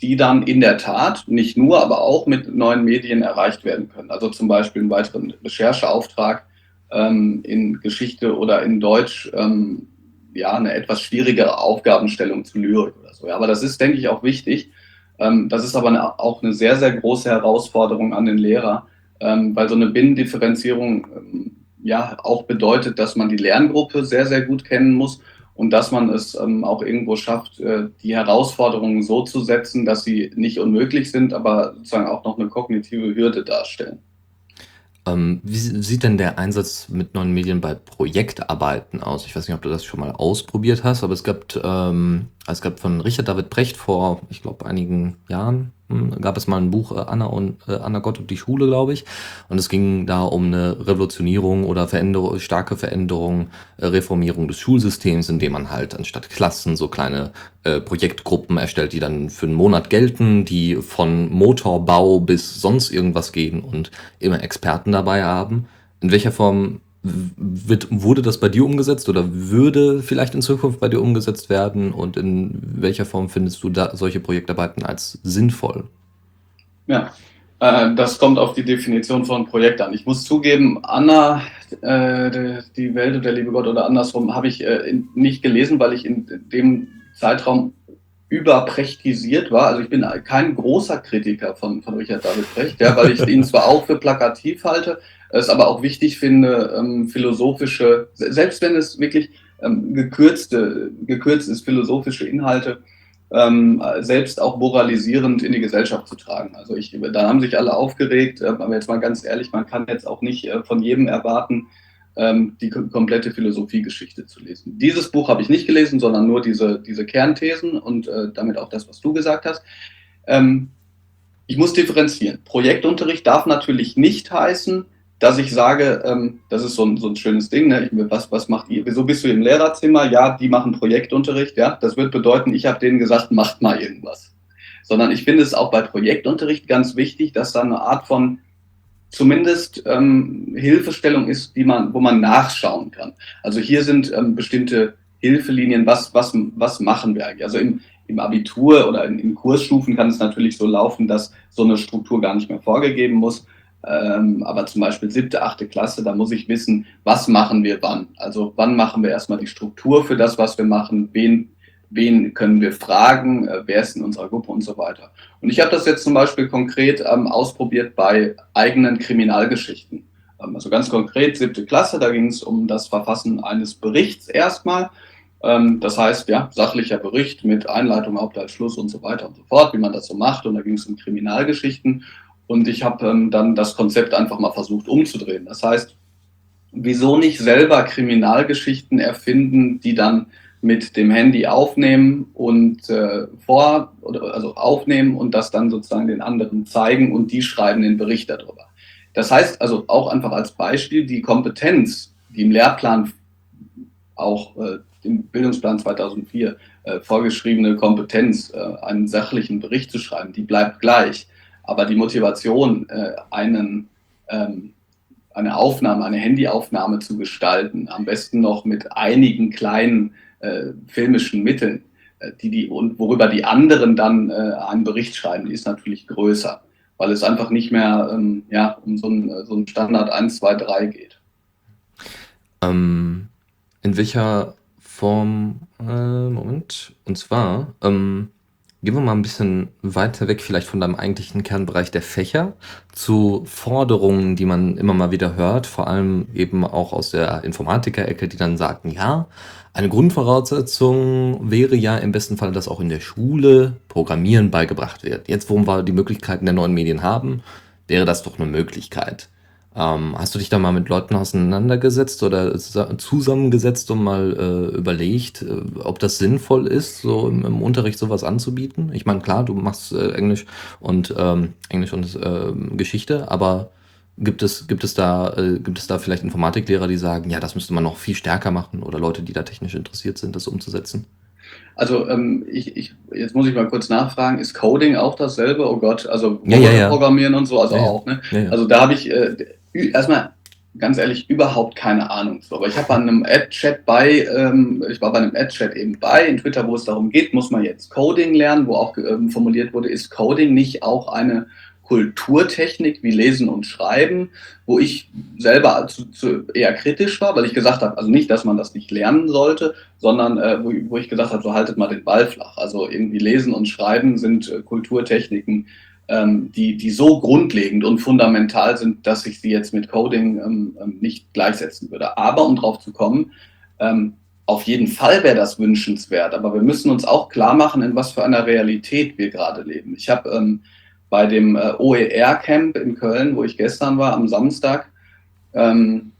die dann in der Tat nicht nur, aber auch mit neuen Medien erreicht werden können. Also zum Beispiel einen weiteren Rechercheauftrag ähm, in Geschichte oder in Deutsch, ähm, ja, eine etwas schwierigere Aufgabenstellung zu Lyrik so. Ja, aber das ist, denke ich, auch wichtig. Ähm, das ist aber eine, auch eine sehr, sehr große Herausforderung an den Lehrer, ähm, weil so eine Binnendifferenzierung ähm, ja auch bedeutet, dass man die Lerngruppe sehr, sehr gut kennen muss und dass man es auch irgendwo schafft, äh, die Herausforderungen so zu setzen, dass sie nicht unmöglich sind, aber sozusagen auch noch eine kognitive Hürde darstellen. Ähm, wie sieht denn der Einsatz mit neuen Medien bei Projektarbeiten aus? Ich weiß nicht, ob du das schon mal ausprobiert hast, aber es gab, ähm, es gab von Richard David Brecht vor, ich glaube, einigen Jahren gab es mal ein Buch äh, Anna und äh, Anna Gott und die Schule, glaube ich. Und es ging da um eine Revolutionierung oder Veränderung, starke Veränderung, äh, Reformierung des Schulsystems, indem man halt anstatt Klassen so kleine äh, Projektgruppen erstellt, die dann für einen Monat gelten, die von Motorbau bis sonst irgendwas gehen und immer Experten dabei haben. In welcher Form wird, wurde das bei dir umgesetzt oder würde vielleicht in Zukunft bei dir umgesetzt werden? Und in welcher Form findest du solche Projektarbeiten als sinnvoll? Ja, äh, das kommt auf die Definition von Projekt an. Ich muss zugeben, Anna, äh, die Welt und der liebe Gott oder andersrum, habe ich äh, nicht gelesen, weil ich in dem Zeitraum überprechtisiert war. Also ich bin kein großer Kritiker von, von Richard David Brecht, ja, weil ich ihn zwar auch für plakativ halte, es aber auch wichtig finde, ähm, philosophische, selbst wenn es wirklich ähm, gekürzte, gekürzt ist, philosophische Inhalte, ähm, selbst auch moralisierend in die Gesellschaft zu tragen. Also ich, da haben sich alle aufgeregt, äh, aber jetzt mal ganz ehrlich, man kann jetzt auch nicht äh, von jedem erwarten, ähm, die komplette Philosophiegeschichte zu lesen. Dieses Buch habe ich nicht gelesen, sondern nur diese, diese Kernthesen und äh, damit auch das, was du gesagt hast. Ähm, ich muss differenzieren. Projektunterricht darf natürlich nicht heißen, dass ich sage, ähm, das ist so ein, so ein schönes Ding, ne? ich, was, was macht ihr? Wieso bist du im Lehrerzimmer? Ja, die machen Projektunterricht, ja. Das wird bedeuten, ich habe denen gesagt, macht mal irgendwas. Sondern ich finde es auch bei Projektunterricht ganz wichtig, dass da eine Art von zumindest ähm, Hilfestellung ist, die man, wo man nachschauen kann. Also hier sind ähm, bestimmte Hilfelinien, was, was, was machen wir eigentlich? Also im, im Abitur oder in, in Kursstufen kann es natürlich so laufen, dass so eine Struktur gar nicht mehr vorgegeben muss. Ähm, aber zum Beispiel siebte, achte Klasse, da muss ich wissen, was machen wir wann. Also wann machen wir erstmal die Struktur für das, was wir machen, wen, wen können wir fragen, äh, wer ist in unserer Gruppe und so weiter. Und ich habe das jetzt zum Beispiel konkret ähm, ausprobiert bei eigenen Kriminalgeschichten. Ähm, also ganz konkret, siebte Klasse, da ging es um das Verfassen eines Berichts erstmal. Ähm, das heißt, ja, sachlicher Bericht mit Einleitung, Hauptteil, Schluss und so weiter und so fort, wie man das so macht. Und da ging es um Kriminalgeschichten. Und ich habe ähm, dann das Konzept einfach mal versucht umzudrehen. Das heißt, wieso nicht selber Kriminalgeschichten erfinden, die dann mit dem Handy aufnehmen und äh, vor, oder, also aufnehmen und das dann sozusagen den anderen zeigen und die schreiben den Bericht darüber. Das heißt also auch einfach als Beispiel die Kompetenz, die im Lehrplan auch äh, im Bildungsplan 2004 äh, vorgeschriebene Kompetenz, äh, einen sachlichen Bericht zu schreiben, die bleibt gleich. Aber die Motivation, äh, einen, ähm, eine Aufnahme, eine Handyaufnahme zu gestalten, am besten noch mit einigen kleinen äh, filmischen Mitteln, äh, die die, und worüber die anderen dann einen Bericht schreiben, ist natürlich größer, weil es einfach nicht mehr ähm, ja, um so einen, so einen Standard 1, 2, 3 geht. Ähm, in welcher Form, äh, Moment, und zwar, ähm, Gehen wir mal ein bisschen weiter weg vielleicht von deinem eigentlichen Kernbereich der Fächer zu Forderungen, die man immer mal wieder hört, vor allem eben auch aus der Informatiker-Ecke, die dann sagen, ja, eine Grundvoraussetzung wäre ja im besten Fall, dass auch in der Schule Programmieren beigebracht wird. Jetzt, wo wir die Möglichkeiten der neuen Medien haben, wäre das doch eine Möglichkeit. Ähm, hast du dich da mal mit Leuten auseinandergesetzt oder zusammengesetzt und mal äh, überlegt, äh, ob das sinnvoll ist, so im, im Unterricht sowas anzubieten? Ich meine, klar, du machst äh, Englisch und ähm, Englisch und äh, Geschichte, aber gibt es, gibt es da, äh, gibt es da vielleicht Informatiklehrer, die sagen, ja, das müsste man noch viel stärker machen oder Leute, die da technisch interessiert sind, das umzusetzen? Also ähm, ich, ich, jetzt muss ich mal kurz nachfragen, ist Coding auch dasselbe? Oh Gott, also Ja, ja, ja. Programmieren und so, also auch, ne? Also da habe ich äh, erstmal ganz ehrlich überhaupt keine Ahnung zu. Aber ich habe an einem Ad-Chat bei, ähm, ich war bei einem Ad-Chat eben bei in Twitter, wo es darum geht, muss man jetzt Coding lernen, wo auch ähm, formuliert wurde, ist Coding nicht auch eine Kulturtechnik wie Lesen und Schreiben, wo ich selber zu, zu eher kritisch war, weil ich gesagt habe, also nicht, dass man das nicht lernen sollte, sondern äh, wo, wo ich gesagt habe, so haltet mal den Ball flach. Also irgendwie Lesen und Schreiben sind äh, Kulturtechniken, ähm, die, die so grundlegend und fundamental sind, dass ich sie jetzt mit Coding ähm, ähm, nicht gleichsetzen würde. Aber um drauf zu kommen, ähm, auf jeden Fall wäre das wünschenswert, aber wir müssen uns auch klar machen, in was für einer Realität wir gerade leben. Ich habe ähm, bei dem äh, OER-Camp in Köln, wo ich gestern war, am Samstag, ähm,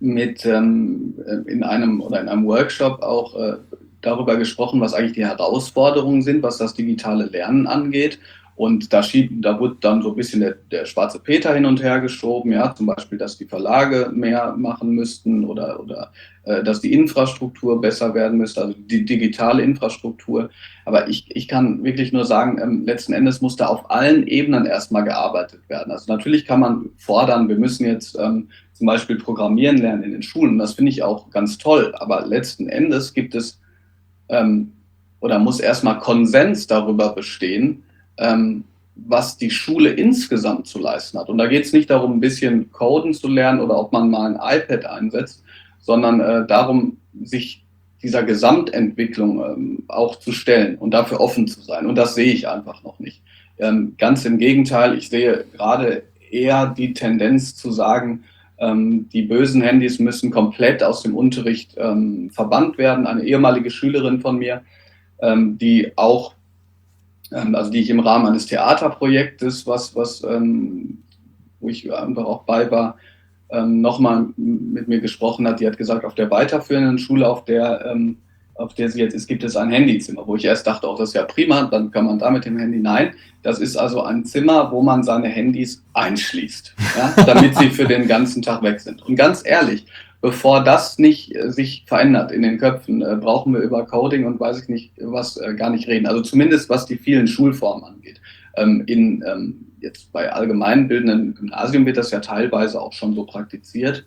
mit in einem oder in einem Workshop auch äh, darüber gesprochen, was eigentlich die Herausforderungen sind, was das digitale Lernen angeht. Und da, schieb, da wurde dann so ein bisschen der, der schwarze Peter hin und her geschoben, ja, zum Beispiel, dass die Verlage mehr machen müssten oder, oder äh, dass die Infrastruktur besser werden müsste, also die digitale Infrastruktur. Aber ich, ich kann wirklich nur sagen, ähm, letzten Endes muss da auf allen Ebenen erstmal gearbeitet werden. Also natürlich kann man fordern, wir müssen jetzt ähm, zum Beispiel Programmieren lernen in den Schulen. Das finde ich auch ganz toll. Aber letzten Endes gibt es ähm, oder muss erstmal Konsens darüber bestehen, ähm, was die Schule insgesamt zu leisten hat. Und da geht es nicht darum, ein bisschen Coden zu lernen oder ob man mal ein iPad einsetzt, sondern äh, darum, sich dieser Gesamtentwicklung ähm, auch zu stellen und dafür offen zu sein. Und das sehe ich einfach noch nicht. Ähm, ganz im Gegenteil, ich sehe gerade eher die Tendenz zu sagen, ähm, die bösen Handys müssen komplett aus dem Unterricht ähm, verbannt werden. Eine ehemalige Schülerin von mir, ähm, die auch also die ich im Rahmen eines Theaterprojektes, was, was, ähm, wo ich einfach auch bei war, ähm, nochmal mit mir gesprochen hat. Die hat gesagt, auf der weiterführenden Schule, auf der, ähm, auf der sie jetzt ist, gibt es ein Handyzimmer, wo ich erst dachte, auch das ist ja prima, dann kann man da mit dem Handy. Nein, das ist also ein Zimmer, wo man seine Handys einschließt, ja, damit sie für den ganzen Tag weg sind. Und ganz ehrlich, bevor das nicht äh, sich verändert in den Köpfen, äh, brauchen wir über Coding und weiß ich nicht was äh, gar nicht reden. Also zumindest was die vielen Schulformen angeht. Ähm, in, ähm, jetzt bei allgemeinbildenden Gymnasien wird das ja teilweise auch schon so praktiziert.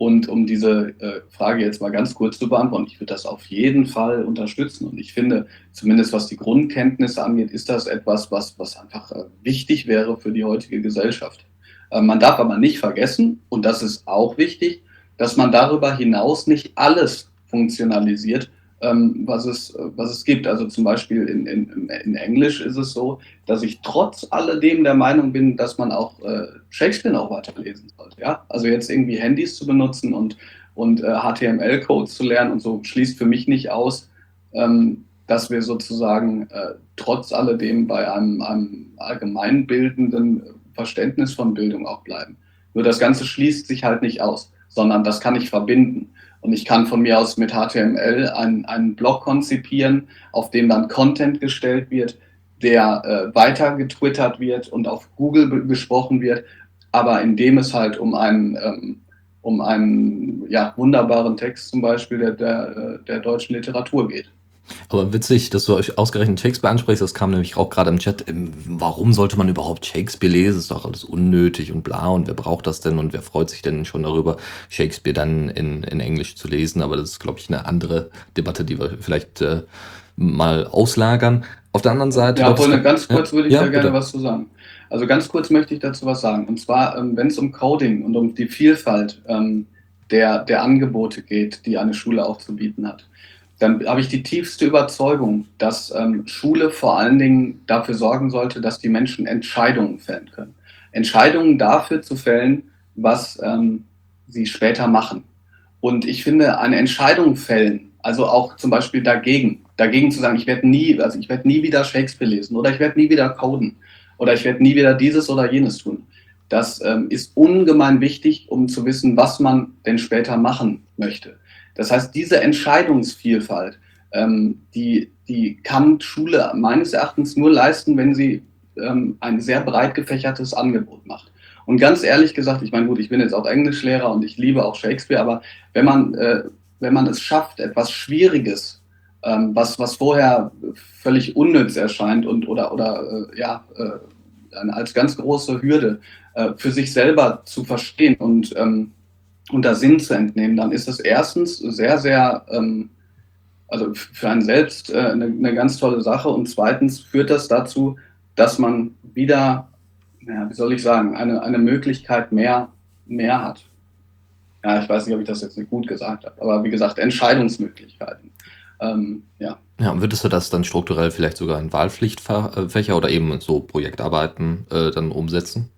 Und um diese Frage jetzt mal ganz kurz zu beantworten, ich würde das auf jeden Fall unterstützen. Und ich finde, zumindest was die Grundkenntnisse angeht, ist das etwas, was, was einfach wichtig wäre für die heutige Gesellschaft. Man darf aber nicht vergessen, und das ist auch wichtig, dass man darüber hinaus nicht alles funktionalisiert, ähm, was, es, was es gibt. Also zum Beispiel in, in, in Englisch ist es so, dass ich trotz alledem der Meinung bin, dass man auch äh, Shakespeare noch weiterlesen sollte. Ja? Also jetzt irgendwie Handys zu benutzen und, und äh, HTML-Codes zu lernen und so schließt für mich nicht aus, ähm, dass wir sozusagen äh, trotz alledem bei einem, einem allgemeinbildenden Verständnis von Bildung auch bleiben. Nur das Ganze schließt sich halt nicht aus sondern das kann ich verbinden. Und ich kann von mir aus mit HTML einen, einen Blog konzipieren, auf dem dann Content gestellt wird, der äh, weiter getwittert wird und auf Google gesprochen wird, aber in dem es halt um einen, ähm, um einen ja, wunderbaren Text zum Beispiel der, der, äh, der deutschen Literatur geht. Aber witzig, dass du euch ausgerechnet Shakespeare ansprichst, das kam nämlich auch gerade im Chat. Ähm, Warum sollte man überhaupt Shakespeare lesen? Ist doch alles unnötig und bla und wer braucht das denn und wer freut sich denn schon darüber, Shakespeare dann in, in Englisch zu lesen? Aber das ist, glaube ich, eine andere Debatte, die wir vielleicht äh, mal auslagern. Auf der anderen Seite. Ja, obwohl, ganz kurz würde ich Ja, da gerne bitte. was zu sagen. Also ganz kurz möchte ich dazu was sagen. Und zwar, ähm, wenn es um Coding und um die Vielfalt ähm, der, der Angebote geht, die eine Schule auch zu bieten hat, dann habe ich die tiefste Überzeugung, dass ähm, Schule vor allen Dingen dafür sorgen sollte, dass die Menschen Entscheidungen fällen können. Entscheidungen dafür zu fällen, was ähm, sie später machen. Und ich finde, eine Entscheidung fällen, also auch zum Beispiel dagegen, dagegen zu sagen, ich werde nie, also ich werde nie wieder Shakespeare lesen oder ich werde nie wieder coden oder ich werde nie wieder dieses oder jenes tun. Das ähm, ist ungemein wichtig, um zu wissen, was man denn später machen möchte. Das heißt, diese Entscheidungsvielfalt, ähm, die, die kann Schule meines Erachtens nur leisten, wenn sie ähm, ein sehr breit gefächertes Angebot macht. Und ganz ehrlich gesagt, ich meine, gut, ich bin jetzt auch Englischlehrer und ich liebe auch Shakespeare, aber wenn man, äh, wenn man es schafft, etwas Schwieriges ähm, was, was vorher völlig unnütz erscheint und oder, oder äh, ja, äh, als ganz große Hürde äh, für sich selber zu verstehen und, ähm, und da Sinn zu entnehmen, dann ist es erstens sehr, sehr, ähm, also für einen selbst äh, eine, eine, ganz tolle Sache und zweitens führt das dazu, dass man wieder, ja, wie soll ich sagen, eine, eine Möglichkeit mehr, mehr hat. Ja, ich weiß nicht, ob ich das jetzt nicht gut gesagt habe, aber wie gesagt, Entscheidungsmöglichkeiten. Ähm, ja. Ja, und würdest du das dann strukturell vielleicht sogar in Wahlpflichtfächer oder eben so Projektarbeiten äh, dann umsetzen?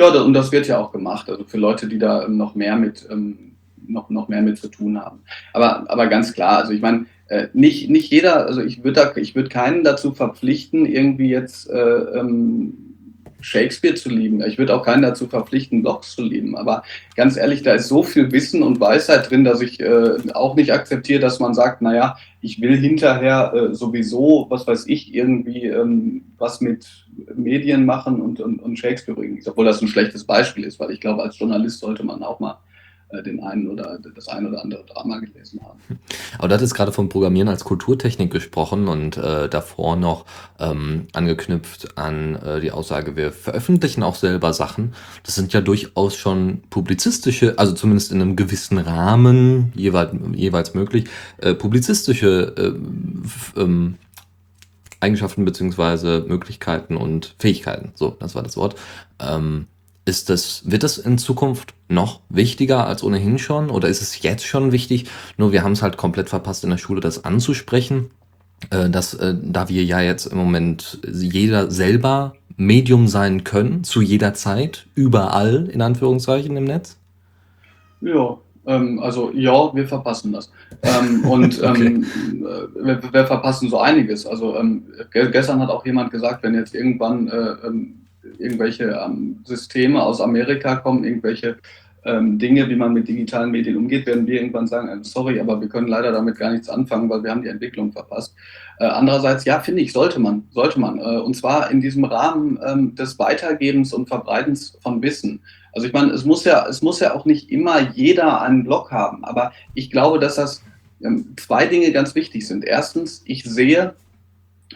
Ja, und das wird ja auch gemacht, also für Leute, die da noch mehr mit, ähm, noch, noch mehr mit zu tun haben. Aber, aber ganz klar, also ich meine, äh, nicht, nicht jeder, also ich würde ich würd keinen dazu verpflichten, irgendwie jetzt äh, ähm, Shakespeare zu lieben. Ich würde auch keinen dazu verpflichten, Blogs zu lieben. Aber ganz ehrlich, da ist so viel Wissen und Weisheit drin, dass ich äh, auch nicht akzeptiere, dass man sagt, naja, ich will hinterher äh, sowieso, was weiß ich, irgendwie ähm, was mit Medien machen und, und, und Shakespeare bringen. Obwohl das ein schlechtes Beispiel ist, weil ich glaube, als Journalist sollte man auch mal den einen oder das ein oder andere Drama gelesen haben. Aber du hattest gerade vom Programmieren als Kulturtechnik gesprochen und äh, davor noch ähm, angeknüpft an äh, die Aussage, wir veröffentlichen auch selber Sachen. Das sind ja durchaus schon publizistische, also zumindest in einem gewissen Rahmen jeweils, jeweils möglich, äh, publizistische äh, ähm, Eigenschaften beziehungsweise Möglichkeiten und Fähigkeiten. So, das war das Wort. Ähm, ist das, wird das in Zukunft noch wichtiger als ohnehin schon? Oder ist es jetzt schon wichtig? Nur wir haben es halt komplett verpasst, in der Schule das anzusprechen. Äh, dass, äh, da wir ja jetzt im Moment jeder selber Medium sein können, zu jeder Zeit, überall, in Anführungszeichen, im Netz? Ja, ähm, also ja, wir verpassen das. Ähm, und ähm, okay. äh, wir, wir, verpassen so einiges. Also ähm, gestern hat auch jemand gesagt, wenn jetzt irgendwann äh, ähm, irgendwelche ähm, Systeme aus Amerika kommen, irgendwelche ähm, Dinge, wie man mit digitalen Medien umgeht, werden wir irgendwann sagen, äh, sorry, aber wir können leider damit gar nichts anfangen, weil wir haben die Entwicklung verpasst. Äh, andererseits, ja, finde ich, sollte man, sollte man. Äh, und zwar in diesem Rahmen ähm, des Weitergebens und Verbreitens von Wissen. Also ich meine, es muss ja, es muss ja auch nicht immer jeder einen Blog haben, aber ich glaube, dass das ähm, zwei Dinge ganz wichtig sind. Erstens, ich sehe,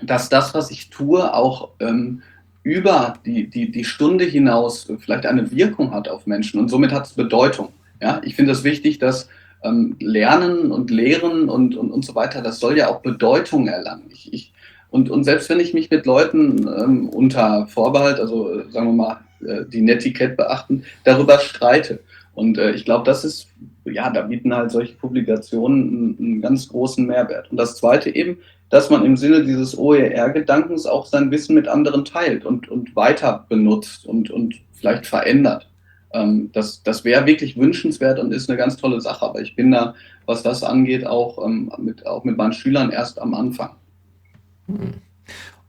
dass das, was ich tue, auch ähm, über die, die, die Stunde hinaus vielleicht eine Wirkung hat auf Menschen und somit hat es Bedeutung. Ja? Ich finde es wichtig, dass ähm, Lernen und Lehren und, und, und so weiter, das soll ja auch Bedeutung erlangen. Ich, ich, und, und selbst wenn ich mich mit Leuten ähm, unter Vorbehalt, also äh, sagen wir mal, äh, die Netiquette beachten, darüber streite. Und äh, ich glaube, das ist, ja, da bieten halt solche Publikationen einen, einen ganz großen Mehrwert. Und das Zweite eben, dass man im Sinne dieses OER-Gedankens auch sein Wissen mit anderen teilt und, und weiter benutzt und, und vielleicht verändert. Ähm, das das wäre wirklich wünschenswert und ist eine ganz tolle Sache. Aber ich bin da, was das angeht, auch, ähm, mit, auch mit meinen Schülern erst am Anfang. Hm.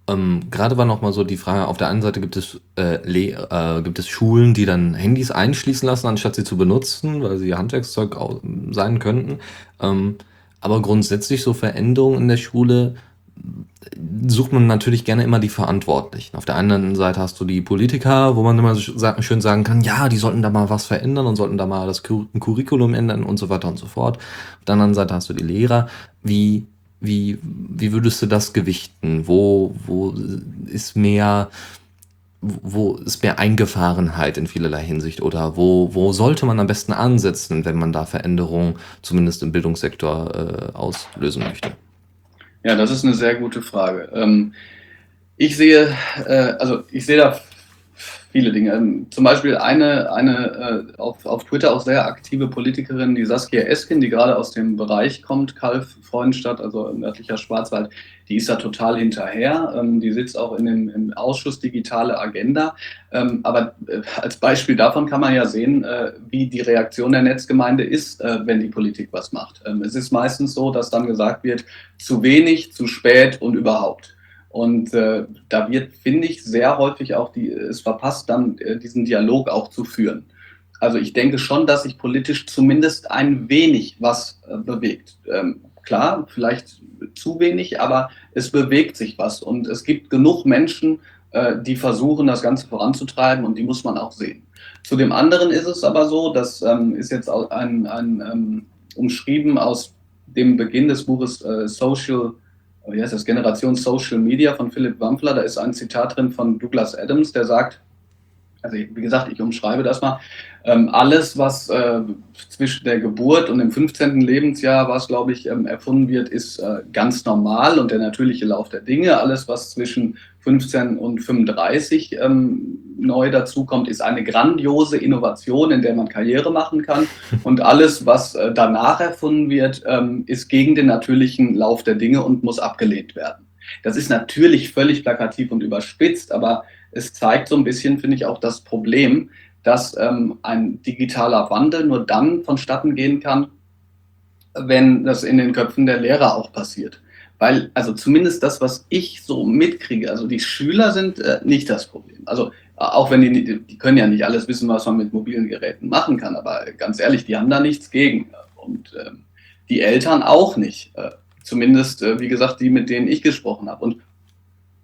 Ähm, Gerade war noch mal so die Frage, auf der einen Seite gibt es, äh, äh, gibt es Schulen, die dann Handys einschließen lassen, anstatt sie zu benutzen, weil sie Handwerkszeug sein könnten. Ähm, aber grundsätzlich so Veränderungen in der Schule sucht man natürlich gerne immer die Verantwortlichen. Auf der einen Seite hast du die Politiker, wo man immer schön sagen kann, ja, die sollten da mal was verändern und sollten da mal das Curriculum ändern und so weiter und so fort. Auf der anderen Seite hast du die Lehrer. Wie, wie, wie würdest du das gewichten? Wo, wo ist mehr, wo ist mehr Eingefahrenheit in vielerlei Hinsicht oder wo, wo sollte man am besten ansetzen, wenn man da Veränderungen zumindest im Bildungssektor äh, auslösen möchte? Ja, das ist eine sehr gute Frage. Ähm, ich sehe, äh, also ich sehe da viele Dinge. Ähm, zum Beispiel eine, eine äh, auf, auf Twitter auch sehr aktive Politikerin, die Saskia Eskin, die gerade aus dem Bereich kommt, Kalf, Freudenstadt, also nördlicher Schwarzwald, die ist da total hinterher. Ähm, die sitzt auch in dem, im Ausschuss Digitale Agenda. Ähm, aber äh, als Beispiel davon kann man ja sehen, äh, wie die Reaktion der Netzgemeinde ist, äh, wenn die Politik was macht. Ähm, es ist meistens so, dass dann gesagt wird, zu wenig, zu spät und überhaupt. Und äh, da wird, finde ich, sehr häufig auch die, es verpasst, dann äh, diesen Dialog auch zu führen. Also ich denke schon, dass sich politisch zumindest ein wenig was äh, bewegt. Ähm, klar, vielleicht zu wenig, aber es bewegt sich was. Und es gibt genug Menschen, äh, die versuchen, das Ganze voranzutreiben und die muss man auch sehen. Zu dem anderen ist es aber so, das ähm, ist jetzt ein, ein ähm, umschrieben aus dem Beginn des Buches äh, Social, wie heißt das, Generation Social Media von Philipp Wampfler. Da ist ein Zitat drin von Douglas Adams, der sagt, also wie gesagt, ich umschreibe das mal, ähm, alles, was äh, zwischen der Geburt und dem 15. Lebensjahr, was glaube ich ähm, erfunden wird, ist äh, ganz normal und der natürliche Lauf der Dinge. Alles, was zwischen 15 und 35 ähm, neu dazukommt, ist eine grandiose Innovation, in der man Karriere machen kann. Und alles, was äh, danach erfunden wird, ähm, ist gegen den natürlichen Lauf der Dinge und muss abgelehnt werden. Das ist natürlich völlig plakativ und überspitzt, aber es zeigt so ein bisschen, finde ich, auch das Problem, dass ähm, ein digitaler Wandel nur dann vonstatten gehen kann, wenn das in den Köpfen der Lehrer auch passiert. Weil, also zumindest das, was ich so mitkriege, also die Schüler sind äh, nicht das Problem. Also auch wenn die, die können ja nicht alles wissen, was man mit mobilen Geräten machen kann, aber ganz ehrlich, die haben da nichts gegen. Und äh, die Eltern auch nicht. Äh, zumindest, äh, wie gesagt, die, mit denen ich gesprochen habe. Und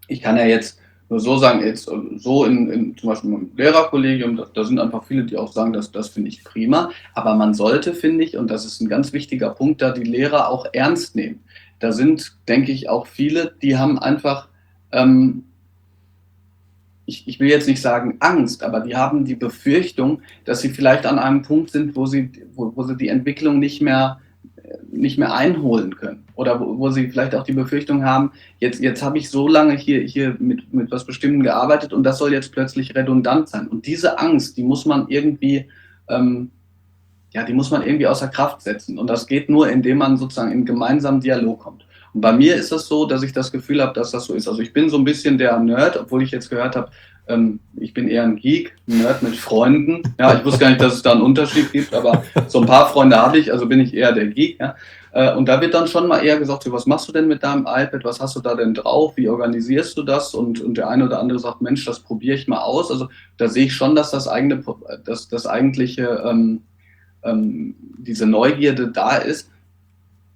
ich kann ja jetzt nur so sagen, jetzt äh, so in, in zum Beispiel im Lehrerkollegium, da, da, sind einfach viele, die auch sagen, dass das finde ich prima. Aber man sollte, finde ich, und das ist ein ganz wichtiger Punkt, da die Lehrer auch ernst nehmen. Da sind, denke ich, auch viele, die haben einfach, ähm, ich, ich will jetzt nicht sagen Angst, aber die haben die Befürchtung, dass sie vielleicht an einem Punkt sind, wo sie, wo, wo sie die Entwicklung nicht mehr nicht mehr einholen können. Oder wo, wo, sie vielleicht auch die Befürchtung haben, jetzt, jetzt habe ich so lange hier, hier mit, mit was Bestimmtem gearbeitet und das soll jetzt plötzlich redundant sein. Und diese Angst, die muss man irgendwie, ähm, ja, die muss man irgendwie außer Kraft setzen. Und das geht nur, indem man sozusagen in gemeinsamen Dialog kommt. Und bei mir ist es so, dass ich das Gefühl habe, dass das so ist. Also ich bin so ein bisschen der Nerd, obwohl ich jetzt gehört habe, ähm, ich bin eher ein Geek, ein Nerd mit Freunden. Ja, ich wusste gar nicht, dass es da einen Unterschied gibt, aber so ein paar Freunde habe ich, also bin ich eher der Geek. Ja. Äh, und da wird dann schon mal eher gesagt, so, was machst du denn mit deinem iPad, was hast du da denn drauf, wie organisierst du das? Und, und der eine oder andere sagt, Mensch, das probiere ich mal aus. Also da sehe ich schon, dass das eigene, dass das eigentliche, ähm, ähm, diese Neugierde da ist.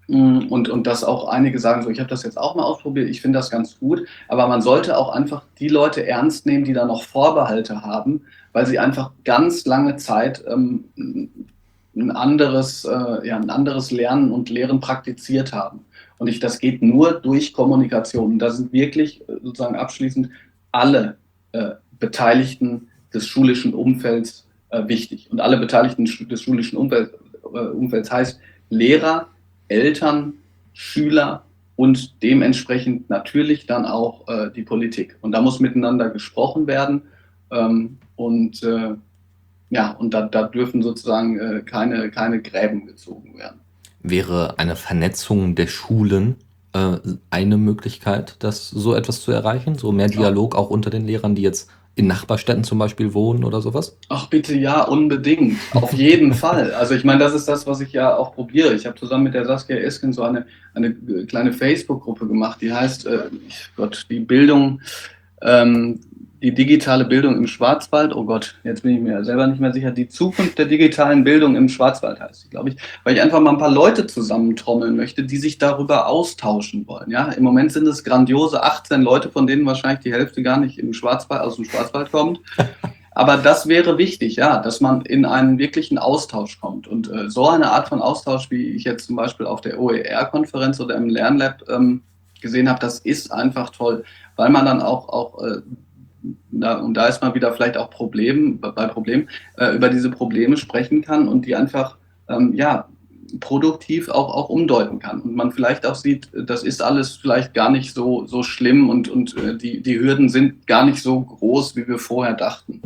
Mm, und, und dass auch einige sagen, so, ich habe das jetzt auch mal ausprobiert, ich finde das ganz gut, aber man sollte auch einfach die Leute ernst nehmen, die da noch Vorbehalte haben, weil sie einfach ganz lange Zeit ähm, ein, anderes, äh, ja, ein anderes Lernen und Lehren praktiziert haben. Und ich, das geht nur durch Kommunikation. Und da sind wirklich äh, sozusagen abschließend alle äh, Beteiligten des schulischen Umfelds äh, wichtig. Und alle Beteiligten des schulischen Umfeld, äh, Umfelds heißt Lehrer, Eltern, Schüler und dementsprechend natürlich dann auch äh, die Politik. Und da muss miteinander gesprochen werden. Ähm, und äh, ja, und da, da dürfen sozusagen äh, keine, keine Gräben gezogen werden. Wäre eine Vernetzung der Schulen äh, eine Möglichkeit, das so etwas zu erreichen? So mehr Dialog auch unter den Lehrern, die jetzt in Nachbarstädten zum Beispiel wohnen oder sowas? Ach bitte ja, unbedingt. Auf jeden Fall. Also ich meine, das ist das, was ich ja auch probiere. Ich habe zusammen mit der Saskia Esken so eine, eine kleine Facebook-Gruppe gemacht, die heißt, äh, Gott, die Bildung, ähm, die digitale Bildung im Schwarzwald, oh Gott, jetzt bin ich mir selber nicht mehr sicher, die Zukunft der digitalen Bildung im Schwarzwald heißt sie, glaube ich, weil ich einfach mal ein paar Leute zusammentrommeln möchte, die sich darüber austauschen wollen. Ja, im Moment sind es grandiose 18 Leute, von denen wahrscheinlich die Hälfte gar nicht im Schwarzwald, aus dem Schwarzwald kommt. Aber das wäre wichtig, ja, dass man in einen wirklichen Austausch kommt. Und äh, so eine Art von Austausch, wie ich jetzt zum Beispiel auf der OER-Konferenz oder im Lernlab ähm, gesehen habe, das ist einfach toll, weil man dann auch, auch äh, da, und da ist man wieder vielleicht auch Problem, bei Problemen, äh, über diese Probleme sprechen kann und die einfach, ähm, ja, produktiv auch, auch umdeuten kann. Und man vielleicht auch sieht, das ist alles vielleicht gar nicht so, so schlimm und, und äh, die, die Hürden sind gar nicht so groß, wie wir vorher dachten.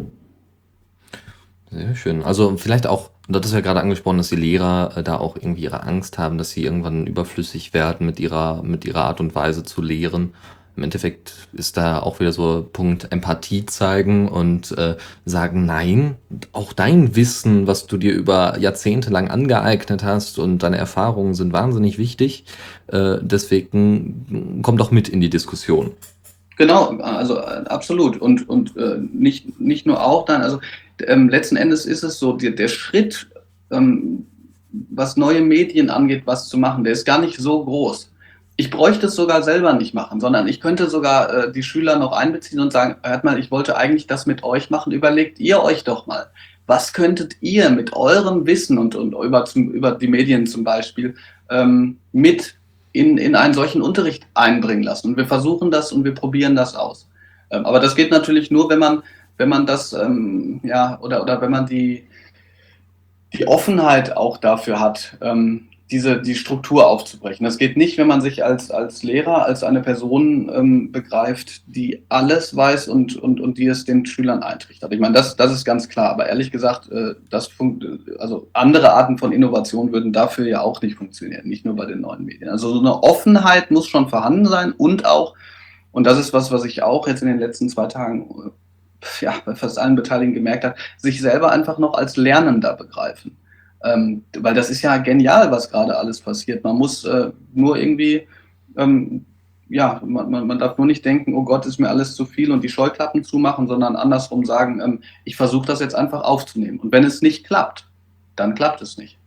Sehr schön. Also vielleicht auch, das ist ja gerade angesprochen, dass die Lehrer äh, da auch irgendwie ihre Angst haben, dass sie irgendwann überflüssig werden mit ihrer, mit ihrer Art und Weise zu lehren. Im Endeffekt ist da auch wieder so Punkt Empathie zeigen und äh, sagen, nein, auch dein Wissen, was du dir über Jahrzehnte lang angeeignet hast und deine Erfahrungen sind wahnsinnig wichtig. Äh, deswegen komm doch mit in die Diskussion. Genau, also äh, absolut. Und, und äh, nicht, nicht nur auch dann, also ähm, letzten Endes ist es so, der, der Schritt, ähm, was neue Medien angeht, was zu machen, der ist gar nicht so groß ich bräuchte es sogar selber nicht machen, sondern ich könnte sogar äh, die Schüler noch einbeziehen und sagen, hört mal, ich wollte eigentlich das mit euch machen, überlegt ihr euch doch mal, was könntet ihr mit eurem Wissen und, und über, zum, über die Medien zum Beispiel ähm, mit in, in einen solchen Unterricht einbringen lassen? Und wir versuchen das und wir probieren das aus. Ähm, aber das geht natürlich nur, wenn man, wenn man das, ähm, ja, oder, oder wenn man die, die Offenheit auch dafür hat, ähm, diese, die Struktur aufzubrechen. Das geht nicht, wenn man sich als, als Lehrer, als eine Person ähm, begreift, die alles weiß und, und, und die es den Schülern eintrichtert. Ich meine, das, das ist ganz klar, aber ehrlich gesagt, äh, das also andere Arten von Innovation würden dafür ja auch nicht funktionieren, nicht nur bei den neuen Medien. Also so eine Offenheit muss schon vorhanden sein und auch, und das ist was, was ich auch jetzt in den letzten zwei Tagen äh, ja, bei fast allen Beteiligten gemerkt habe, sich selber einfach noch als Lernender begreifen. Ähm, weil das ist ja genial, was gerade alles passiert. Man muss äh, nur irgendwie, ähm, ja, man, man, man, darf nur nicht denken, oh Gott, ist mir alles zu viel und die Scheuklappen zumachen, sondern andersrum sagen, ähm, ich versuche das jetzt einfach aufzunehmen. Und wenn es nicht klappt, dann klappt es nicht.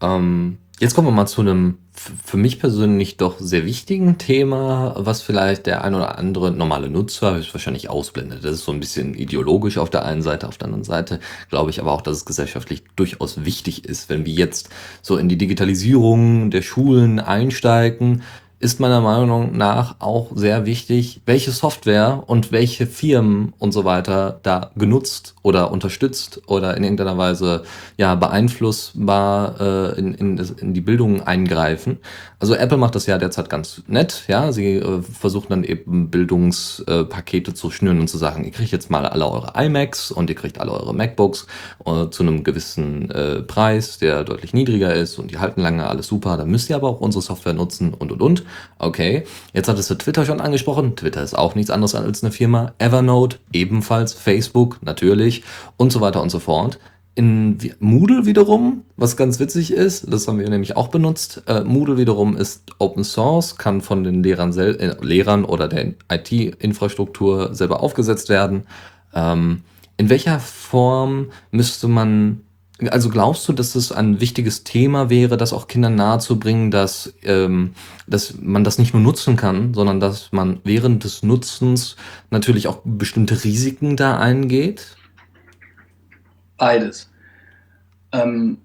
Ähm, Jetzt kommen wir mal zu einem für mich persönlich doch sehr wichtigen Thema, was vielleicht der ein oder andere normale Nutzer wahrscheinlich ausblendet. Das ist so ein bisschen ideologisch auf der einen Seite, auf der anderen Seite glaube ich aber auch, dass es gesellschaftlich durchaus wichtig ist, wenn wir jetzt so in die Digitalisierung der Schulen einsteigen, ist meiner Meinung nach auch sehr wichtig, welche Software und welche Firmen und so weiter da genutzt oder unterstützt oder in irgendeiner Weise ja beeinflussbar äh, in, in, in die Bildung eingreifen. Also Apple macht das ja derzeit ganz nett, ja. Sie äh, versuchen dann eben Bildungspakete zu schnüren und zu sagen, ihr kriegt jetzt mal alle eure iMacs und ihr kriegt alle eure MacBooks äh, zu einem gewissen äh, Preis, der deutlich niedriger ist und die halten lange, alles super. Dann müsst ihr aber auch unsere Software nutzen und und und. Okay, jetzt hattest du Twitter schon angesprochen. Twitter ist auch nichts anderes als eine Firma. Evernote ebenfalls. Facebook natürlich und so weiter und so fort. In Moodle wiederum, was ganz witzig ist, das haben wir nämlich auch benutzt. Äh, Moodle wiederum ist Open Source, kann von den Lehrern, äh, Lehrern oder der IT-Infrastruktur selber aufgesetzt werden. Ähm, in welcher Form müsste man also glaubst du, dass es ein wichtiges Thema wäre, das auch Kindern nahezubringen, dass, ähm, dass man das nicht nur nutzen kann, sondern dass man während des Nutzens natürlich auch bestimmte Risiken da eingeht? Beides. Ähm,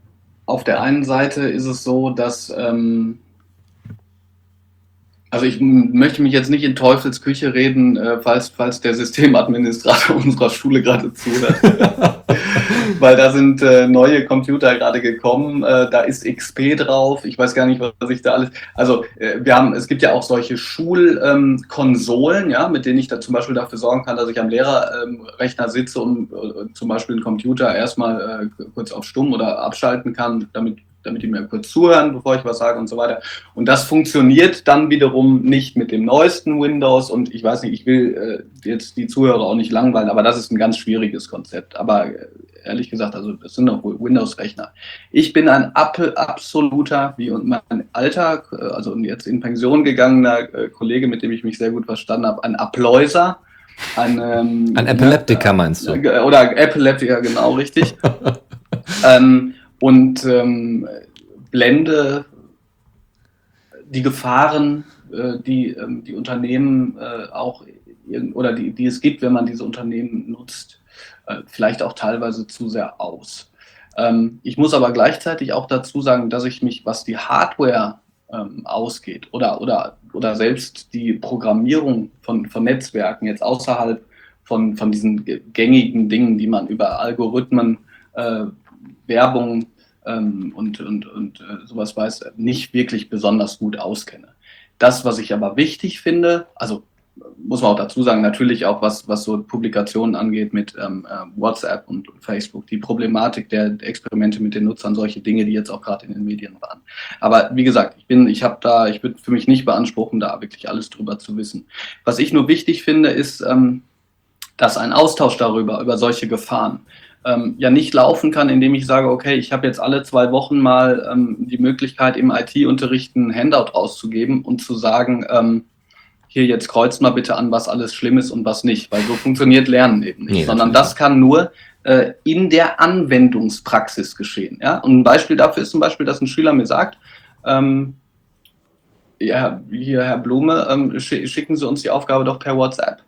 auf der einen Seite ist es so, dass ähm, also ich möchte mich jetzt nicht in Teufels Küche reden, äh, falls, falls der Systemadministrator unserer Schule gerade zuhört. Weil da sind äh, neue Computer gerade gekommen, äh, da ist XP drauf, ich weiß gar nicht, was ich da alles. Also äh, wir haben, es gibt ja auch solche Schulkonsolen, ähm, ja, mit denen ich da zum Beispiel dafür sorgen kann, dass ich am Lehrerrechner ähm, sitze und äh, zum Beispiel einen Computer erstmal äh, kurz auf Stumm oder abschalten kann, damit damit die mir kurz zuhören, bevor ich was sage und so weiter. Und das funktioniert dann wiederum nicht mit dem neuesten Windows und ich weiß nicht, ich will äh, jetzt die Zuhörer auch nicht langweilen, aber das ist ein ganz schwieriges Konzept. Aber äh, ehrlich gesagt, also das sind doch Windows-Rechner. Ich bin ein Apple absoluter, wie und mein alter, äh, also jetzt in Pension gegangener äh, Kollege, mit dem ich mich sehr gut verstanden habe, ein Appleuser. Ein, ähm, ein Epileptiker meinst du? Oder Epileptiker, genau, richtig. ähm, und ähm, blende die Gefahren, äh, die ähm, die Unternehmen äh, auch oder die, die es gibt, wenn man diese Unternehmen nutzt, äh, vielleicht auch teilweise zu sehr aus. Ähm, ich muss aber gleichzeitig auch dazu sagen, dass ich mich, was die Hardware ähm, ausgeht oder, oder, oder selbst die Programmierung von, von Netzwerken jetzt außerhalb von, von diesen gängigen Dingen, die man über Algorithmen äh, Werbung ähm, und, und, und äh, sowas weiß, nicht wirklich besonders gut auskenne. Das, was ich aber wichtig finde, also muss man auch dazu sagen, natürlich auch was, was so Publikationen angeht mit ähm, äh, WhatsApp und Facebook, die Problematik der Experimente mit den Nutzern, solche Dinge, die jetzt auch gerade in den Medien waren. Aber wie gesagt, ich bin, ich habe da, ich würde für mich nicht beanspruchen, da wirklich alles drüber zu wissen. Was ich nur wichtig finde, ist, ähm, dass ein Austausch darüber, über solche Gefahren, ähm, ja nicht laufen kann, indem ich sage, okay, ich habe jetzt alle zwei Wochen mal ähm, die Möglichkeit, im IT-Unterricht ein Handout rauszugeben und zu sagen, ähm, hier jetzt kreuzt mal bitte an, was alles schlimm ist und was nicht, weil so funktioniert Lernen eben nicht, nee, sondern das kann nur äh, in der Anwendungspraxis geschehen. Ja? Und ein Beispiel dafür ist zum Beispiel, dass ein Schüler mir sagt, ähm, ja, hier, Herr Blume, ähm, schicken Sie uns die Aufgabe doch per WhatsApp.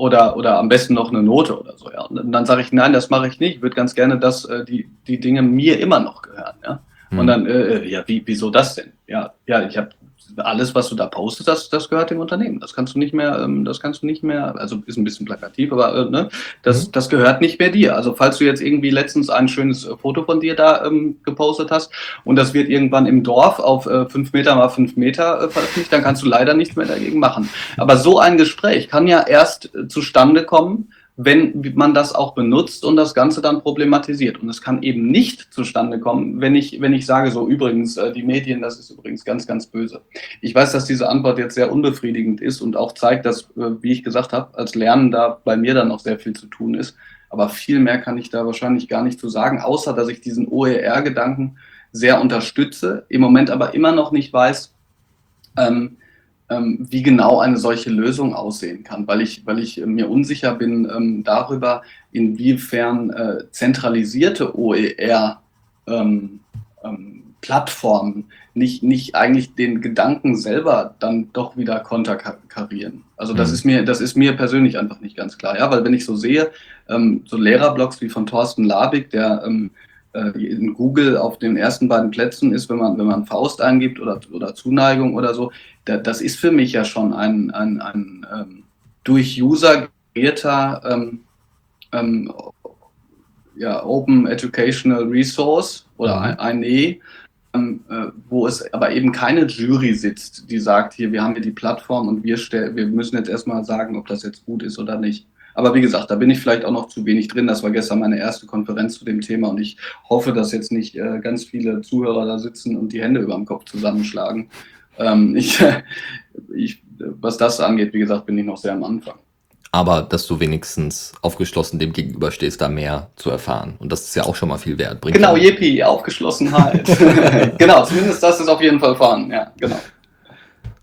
Oder, oder am besten noch eine Note oder so. Ja. Und dann sage ich, nein, das mache ich nicht. Ich würde ganz gerne, dass äh, die, die Dinge mir immer noch gehören. Ja. Und hm. dann, äh, äh, ja, wie, wieso das denn? Ja, ja, ich habe alles, was du da postest, das, das gehört dem Unternehmen. Das kannst du nicht mehr, ähm, das kannst du nicht mehr, also ist ein bisschen plakativ, aber äh, ne, das, mhm. das gehört nicht mehr dir. Also falls du jetzt irgendwie letztens ein schönes äh, Foto von dir da ähm, gepostet hast und das wird irgendwann im Dorf auf äh, fünf Meter mal fünf Meter äh, veröffentlicht, dann kannst du leider nichts mehr dagegen machen. Aber so ein Gespräch kann ja erst äh, zustande kommen, wenn man das auch benutzt und das Ganze dann problematisiert. Und es kann eben nicht zustande kommen, wenn ich, wenn ich sage, so übrigens, äh, die Medien, das ist übrigens ganz, ganz böse. Ich weiß, dass diese Antwort jetzt sehr unbefriedigend ist und auch zeigt, dass, äh, wie ich gesagt habe, als Lernender bei mir dann noch sehr viel zu tun ist. Aber viel mehr kann ich da wahrscheinlich gar nicht zu sagen, außer dass ich diesen OER-Gedanken sehr unterstütze, im Moment aber immer noch nicht weiß, ähm, wie genau eine solche Lösung aussehen kann, weil ich, weil ich mir unsicher bin ähm, darüber, inwiefern äh, zentralisierte OER ähm, ähm, nicht, nicht eigentlich den Gedanken selber dann doch wieder konterkarieren. Also das mhm. ist mir, das ist mir persönlich einfach nicht ganz klar, ja, weil wenn ich so sehe, ähm, so Lehrerblogs wie von Thorsten Labig, der ähm, äh, in Google auf den ersten beiden Plätzen ist, wenn man, wenn man Faust eingibt oder, oder Zuneigung oder so, da, das ist für mich ja schon ein, ein, ein ähm, durch User generierter ähm, ähm, ja, Open Educational Resource oder mhm. ein, ein E, ähm, äh, wo es aber eben keine Jury sitzt, die sagt, hier, wir haben hier die Plattform und wir, wir müssen jetzt erstmal sagen, ob das jetzt gut ist oder nicht. Aber wie gesagt, da bin ich vielleicht auch noch zu wenig drin. Das war gestern meine erste Konferenz zu dem Thema und ich hoffe, dass jetzt nicht äh, ganz viele Zuhörer da sitzen und die Hände über dem Kopf zusammenschlagen. Ähm, ich, ich, was das angeht, wie gesagt, bin ich noch sehr am Anfang. Aber dass du wenigstens aufgeschlossen dem gegenüberstehst, da mehr zu erfahren. Und das ist ja auch schon mal viel wert. Bringt genau, Jepi, Aufgeschlossenheit. genau, zumindest das ist auf jeden Fall vorhanden, ja, genau.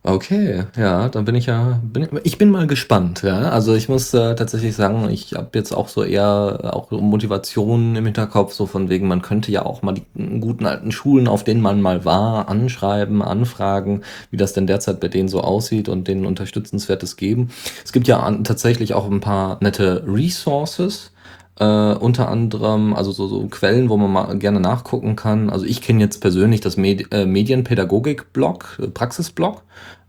Okay, ja, dann bin ich ja bin ich bin mal gespannt, ja. Also, ich muss, äh, tatsächlich sagen, ich habe jetzt auch so eher äh, auch Motivation im Hinterkopf, so von wegen, man könnte ja auch mal die guten alten Schulen, auf denen man mal war, anschreiben, anfragen, wie das denn derzeit bei denen so aussieht und denen Unterstützenswertes geben. Es gibt ja an tatsächlich auch ein paar nette Resources, äh, unter anderem, also so, so Quellen, wo man mal gerne nachgucken kann. Also ich kenne jetzt persönlich das Med äh, Medienpädagogik-Blog, äh, Praxis-Blog,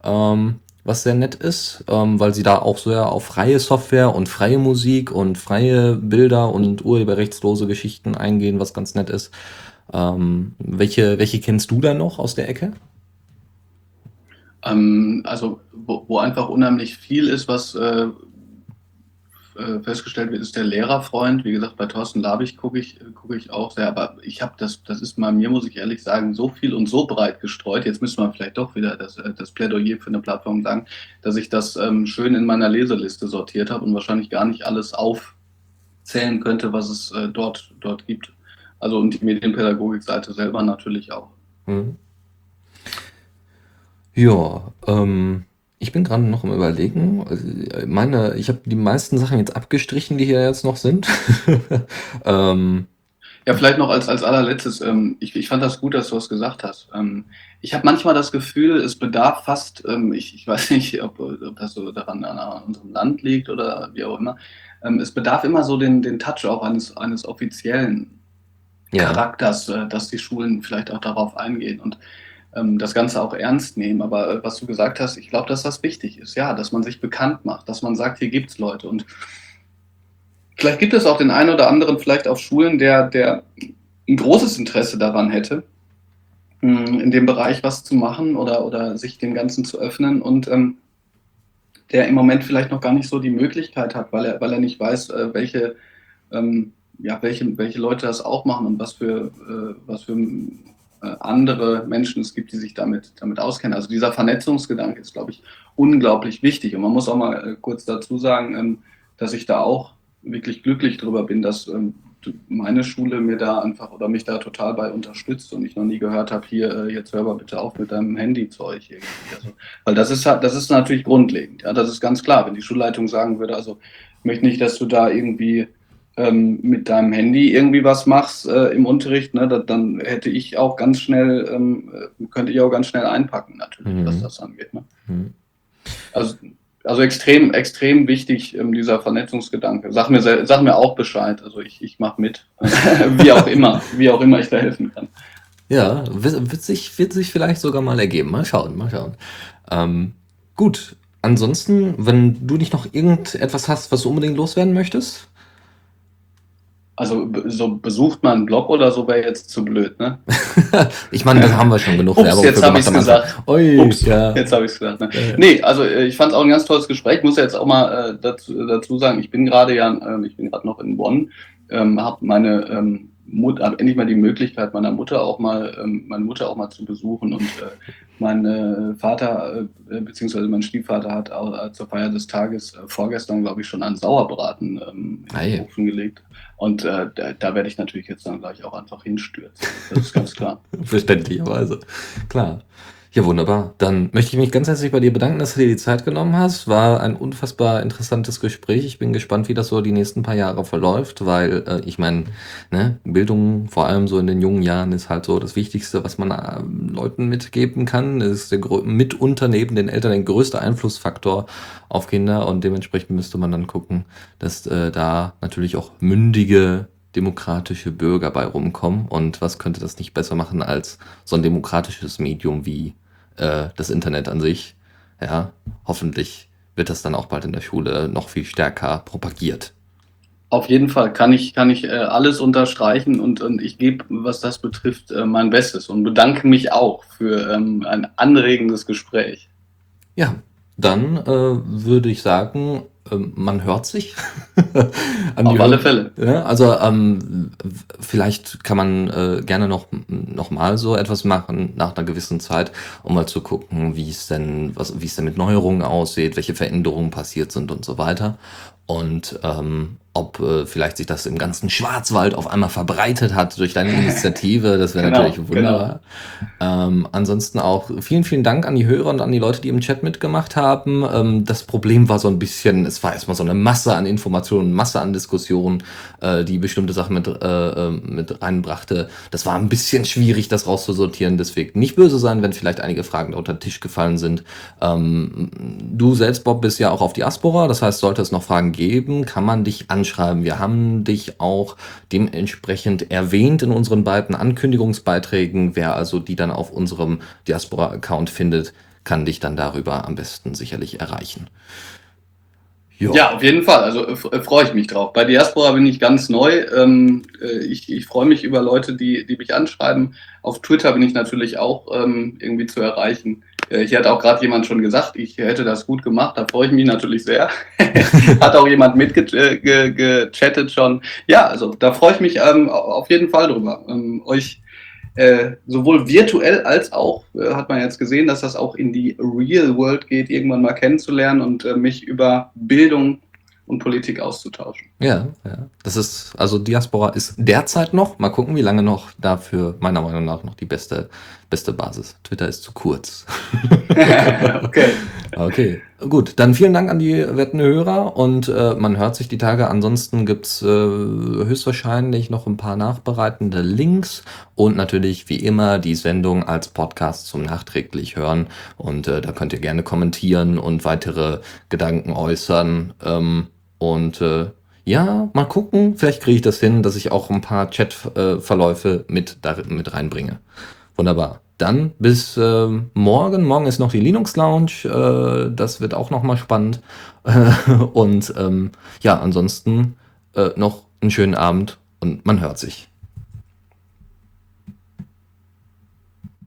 ähm, was sehr nett ist, ähm, weil sie da auch sehr auf freie Software und freie Musik und freie Bilder und urheberrechtslose Geschichten eingehen, was ganz nett ist. Ähm, welche, welche kennst du da noch aus der Ecke? Ähm, also, wo, wo, einfach unheimlich viel ist, was äh, äh, festgestellt wird, ist der Lehrerfreund. Wie gesagt, bei Thorsten Labich gucke ich, gucke ich auch sehr, aber ich habe das, das ist bei mir, muss ich ehrlich sagen, so viel und so breit gestreut. Jetzt müssen wir vielleicht doch wieder das, äh, das Plädoyer für eine Plattform sagen, dass ich das ähm, schön in meiner Leseliste sortiert habe und wahrscheinlich gar nicht alles aufzählen könnte, was es äh, dort, dort gibt. Also und die Medienpädagogik-Seite selber natürlich auch. Mhm. Ja, ähm, ich bin gerade noch im Überlegen. Meine, ich habe die meisten Sachen jetzt abgestrichen, die hier jetzt noch sind. ähm, ja, vielleicht noch als, als allerletztes. Ähm, ich, ich fand das gut, dass du das gesagt hast. Ähm, ich habe manchmal das Gefühl, es bedarf fast, ähm, ich, ich weiß nicht, ob, ob das so daran an unserem Land liegt oder wie auch immer. Ähm, es bedarf immer so den, den Touch auch eines, eines offiziellen ja. Charakters, äh, dass die Schulen vielleicht auch darauf eingehen. Und das Ganze auch ernst nehmen. Aber äh, was du gesagt hast, ich glaube, dass das wichtig ist, ja, dass man sich bekannt macht, dass man sagt, hier gibt es Leute. Und vielleicht gibt es auch den einen oder anderen vielleicht auf Schulen, der, der ein großes Interesse daran hätte, hm, in dem Bereich was zu machen oder, oder sich dem Ganzen zu öffnen und ähm, der im Moment vielleicht noch gar nicht so die Möglichkeit hat, weil er, weil er nicht weiß, äh, welche, ähm, ja, welche, welche Leute das auch machen und was für, äh, was für andere Menschen es gibt, die sich damit, damit auskennen. Also dieser Vernetzungsgedanke ist, glaube ich, unglaublich wichtig. Und man muss auch mal äh, kurz dazu sagen, ähm, dass ich da auch wirklich glücklich drüber bin, dass ähm, meine Schule mir da einfach oder mich da total bei unterstützt und ich noch nie gehört habe, hier, äh, jetzt hör mal bitte auf mit deinem Handyzeug irgendwie. Also, weil das ist das ist natürlich grundlegend, ja, das ist ganz klar. Wenn die Schulleitung sagen würde, also ich möchte nicht, dass du da irgendwie ähm, mit deinem Handy irgendwie was machst äh, im Unterricht, ne, da, dann hätte ich auch ganz schnell, ähm, könnte ich auch ganz schnell einpacken, natürlich, mhm. was das angeht. Ne? Mhm. Also also extrem, extrem wichtig, ähm, dieser Vernetzungsgedanke. Sag mir, sag mir auch Bescheid. Also ich, ich mache mit. wie auch immer, wie auch immer ich da helfen kann. Ja, wird, wird, sich, wird sich vielleicht sogar mal ergeben. Mal schauen, mal schauen. Ähm, gut, ansonsten, wenn du nicht noch irgendetwas hast, was du unbedingt loswerden möchtest? Also so besucht man einen Blog oder so wäre jetzt zu blöd, ne? ich meine, da haben wir schon genug Ups, Werbung jetzt habe ich es gesagt. Ui, Ups, ja. jetzt habe ich es gesagt. Ne? Ja. Nee, also äh, ich fand es auch ein ganz tolles Gespräch. Ich muss ja jetzt auch mal äh, dazu, dazu sagen, ich bin gerade ja, äh, ich bin gerade noch in Bonn, ähm, habe meine ähm, Mutter, habe endlich mal die Möglichkeit, meiner Mutter auch mal, ähm, meine Mutter auch mal zu besuchen. Und äh, mein äh, Vater, äh, beziehungsweise mein Stiefvater hat auch, äh, zur Feier des Tages äh, vorgestern, glaube ich, schon einen Sauerbraten ähm, in den Ofen gelegt. Und äh, da, da, werde ich natürlich jetzt dann gleich auch einfach hinstürzen. Das ist ganz klar. Verständlicherweise. Klar. Ja, wunderbar. Dann möchte ich mich ganz herzlich bei dir bedanken, dass du dir die Zeit genommen hast. War ein unfassbar interessantes Gespräch. Ich bin gespannt, wie das so die nächsten paar Jahre verläuft, weil äh, ich meine, ne, Bildung, vor allem so in den jungen Jahren, ist halt so das Wichtigste, was man äh, Leuten mitgeben kann. Es ist der, mitunter neben den Eltern der größte Einflussfaktor auf Kinder und dementsprechend müsste man dann gucken, dass äh, da natürlich auch mündige demokratische Bürger bei rumkommen. Und was könnte das nicht besser machen als so ein demokratisches Medium wie äh, das Internet an sich. Ja, hoffentlich wird das dann auch bald in der Schule noch viel stärker propagiert. Auf jeden Fall kann ich, kann ich äh, alles unterstreichen und, und ich gebe, was das betrifft, äh, mein Bestes und bedanke mich auch für ähm, ein anregendes Gespräch. Ja, dann äh, würde ich sagen, man hört sich. Auf alle Fälle. Ja, also ähm, vielleicht kann man äh, gerne noch, noch mal so etwas machen nach einer gewissen Zeit, um mal zu gucken, wie es denn, was, wie es denn mit Neuerungen aussieht, welche Veränderungen passiert sind und so weiter. Und ähm, ob äh, vielleicht sich das im ganzen Schwarzwald auf einmal verbreitet hat durch deine Initiative. Das wäre genau, natürlich wunderbar. Genau. Ähm, ansonsten auch vielen, vielen Dank an die Hörer und an die Leute, die im Chat mitgemacht haben. Ähm, das Problem war so ein bisschen, es war erstmal so eine Masse an Informationen, Masse an Diskussionen, äh, die bestimmte Sachen mit, äh, äh, mit reinbrachte. Das war ein bisschen schwierig, das rauszusortieren. Deswegen nicht böse sein, wenn vielleicht einige Fragen unter den Tisch gefallen sind. Ähm, du selbst, Bob, bist ja auch auf Diaspora. Das heißt, sollte es noch Fragen geben, kann man dich anschauen anschreiben. Wir haben dich auch dementsprechend erwähnt in unseren beiden Ankündigungsbeiträgen. Wer also die dann auf unserem Diaspora-Account findet, kann dich dann darüber am besten sicherlich erreichen. Jo. Ja, auf jeden Fall. Also äh, freue ich mich drauf. Bei Diaspora bin ich ganz neu. Ähm, äh, ich, ich freue mich über Leute, die, die mich anschreiben. Auf Twitter bin ich natürlich auch ähm, irgendwie zu erreichen. Äh, hier hat auch gerade jemand schon gesagt, ich hätte das gut gemacht, da freue ich mich natürlich sehr. hat auch jemand mitgechattet äh, schon. Ja, also da freue ich mich ähm, auf jeden Fall drüber. Ähm, euch äh, sowohl virtuell als auch, äh, hat man jetzt gesehen, dass das auch in die Real World geht, irgendwann mal kennenzulernen und äh, mich über Bildung und Politik auszutauschen. Ja, ja. Das ist, also Diaspora ist derzeit noch, mal gucken, wie lange noch dafür meiner Meinung nach noch die beste, beste Basis. Twitter ist zu kurz. okay. Okay, gut. Dann vielen Dank an die wetten Hörer und äh, man hört sich die Tage. Ansonsten gibt's äh, höchstwahrscheinlich noch ein paar nachbereitende Links und natürlich wie immer die Sendung als Podcast zum nachträglich hören. Und äh, da könnt ihr gerne kommentieren und weitere Gedanken äußern. Ähm, und äh, ja, mal gucken, vielleicht kriege ich das hin, dass ich auch ein paar Chatverläufe mit, mit reinbringe. Wunderbar. Dann bis äh, morgen. Morgen ist noch die Linux Lounge. Äh, das wird auch nochmal spannend. und ähm, ja, ansonsten äh, noch einen schönen Abend und man hört sich.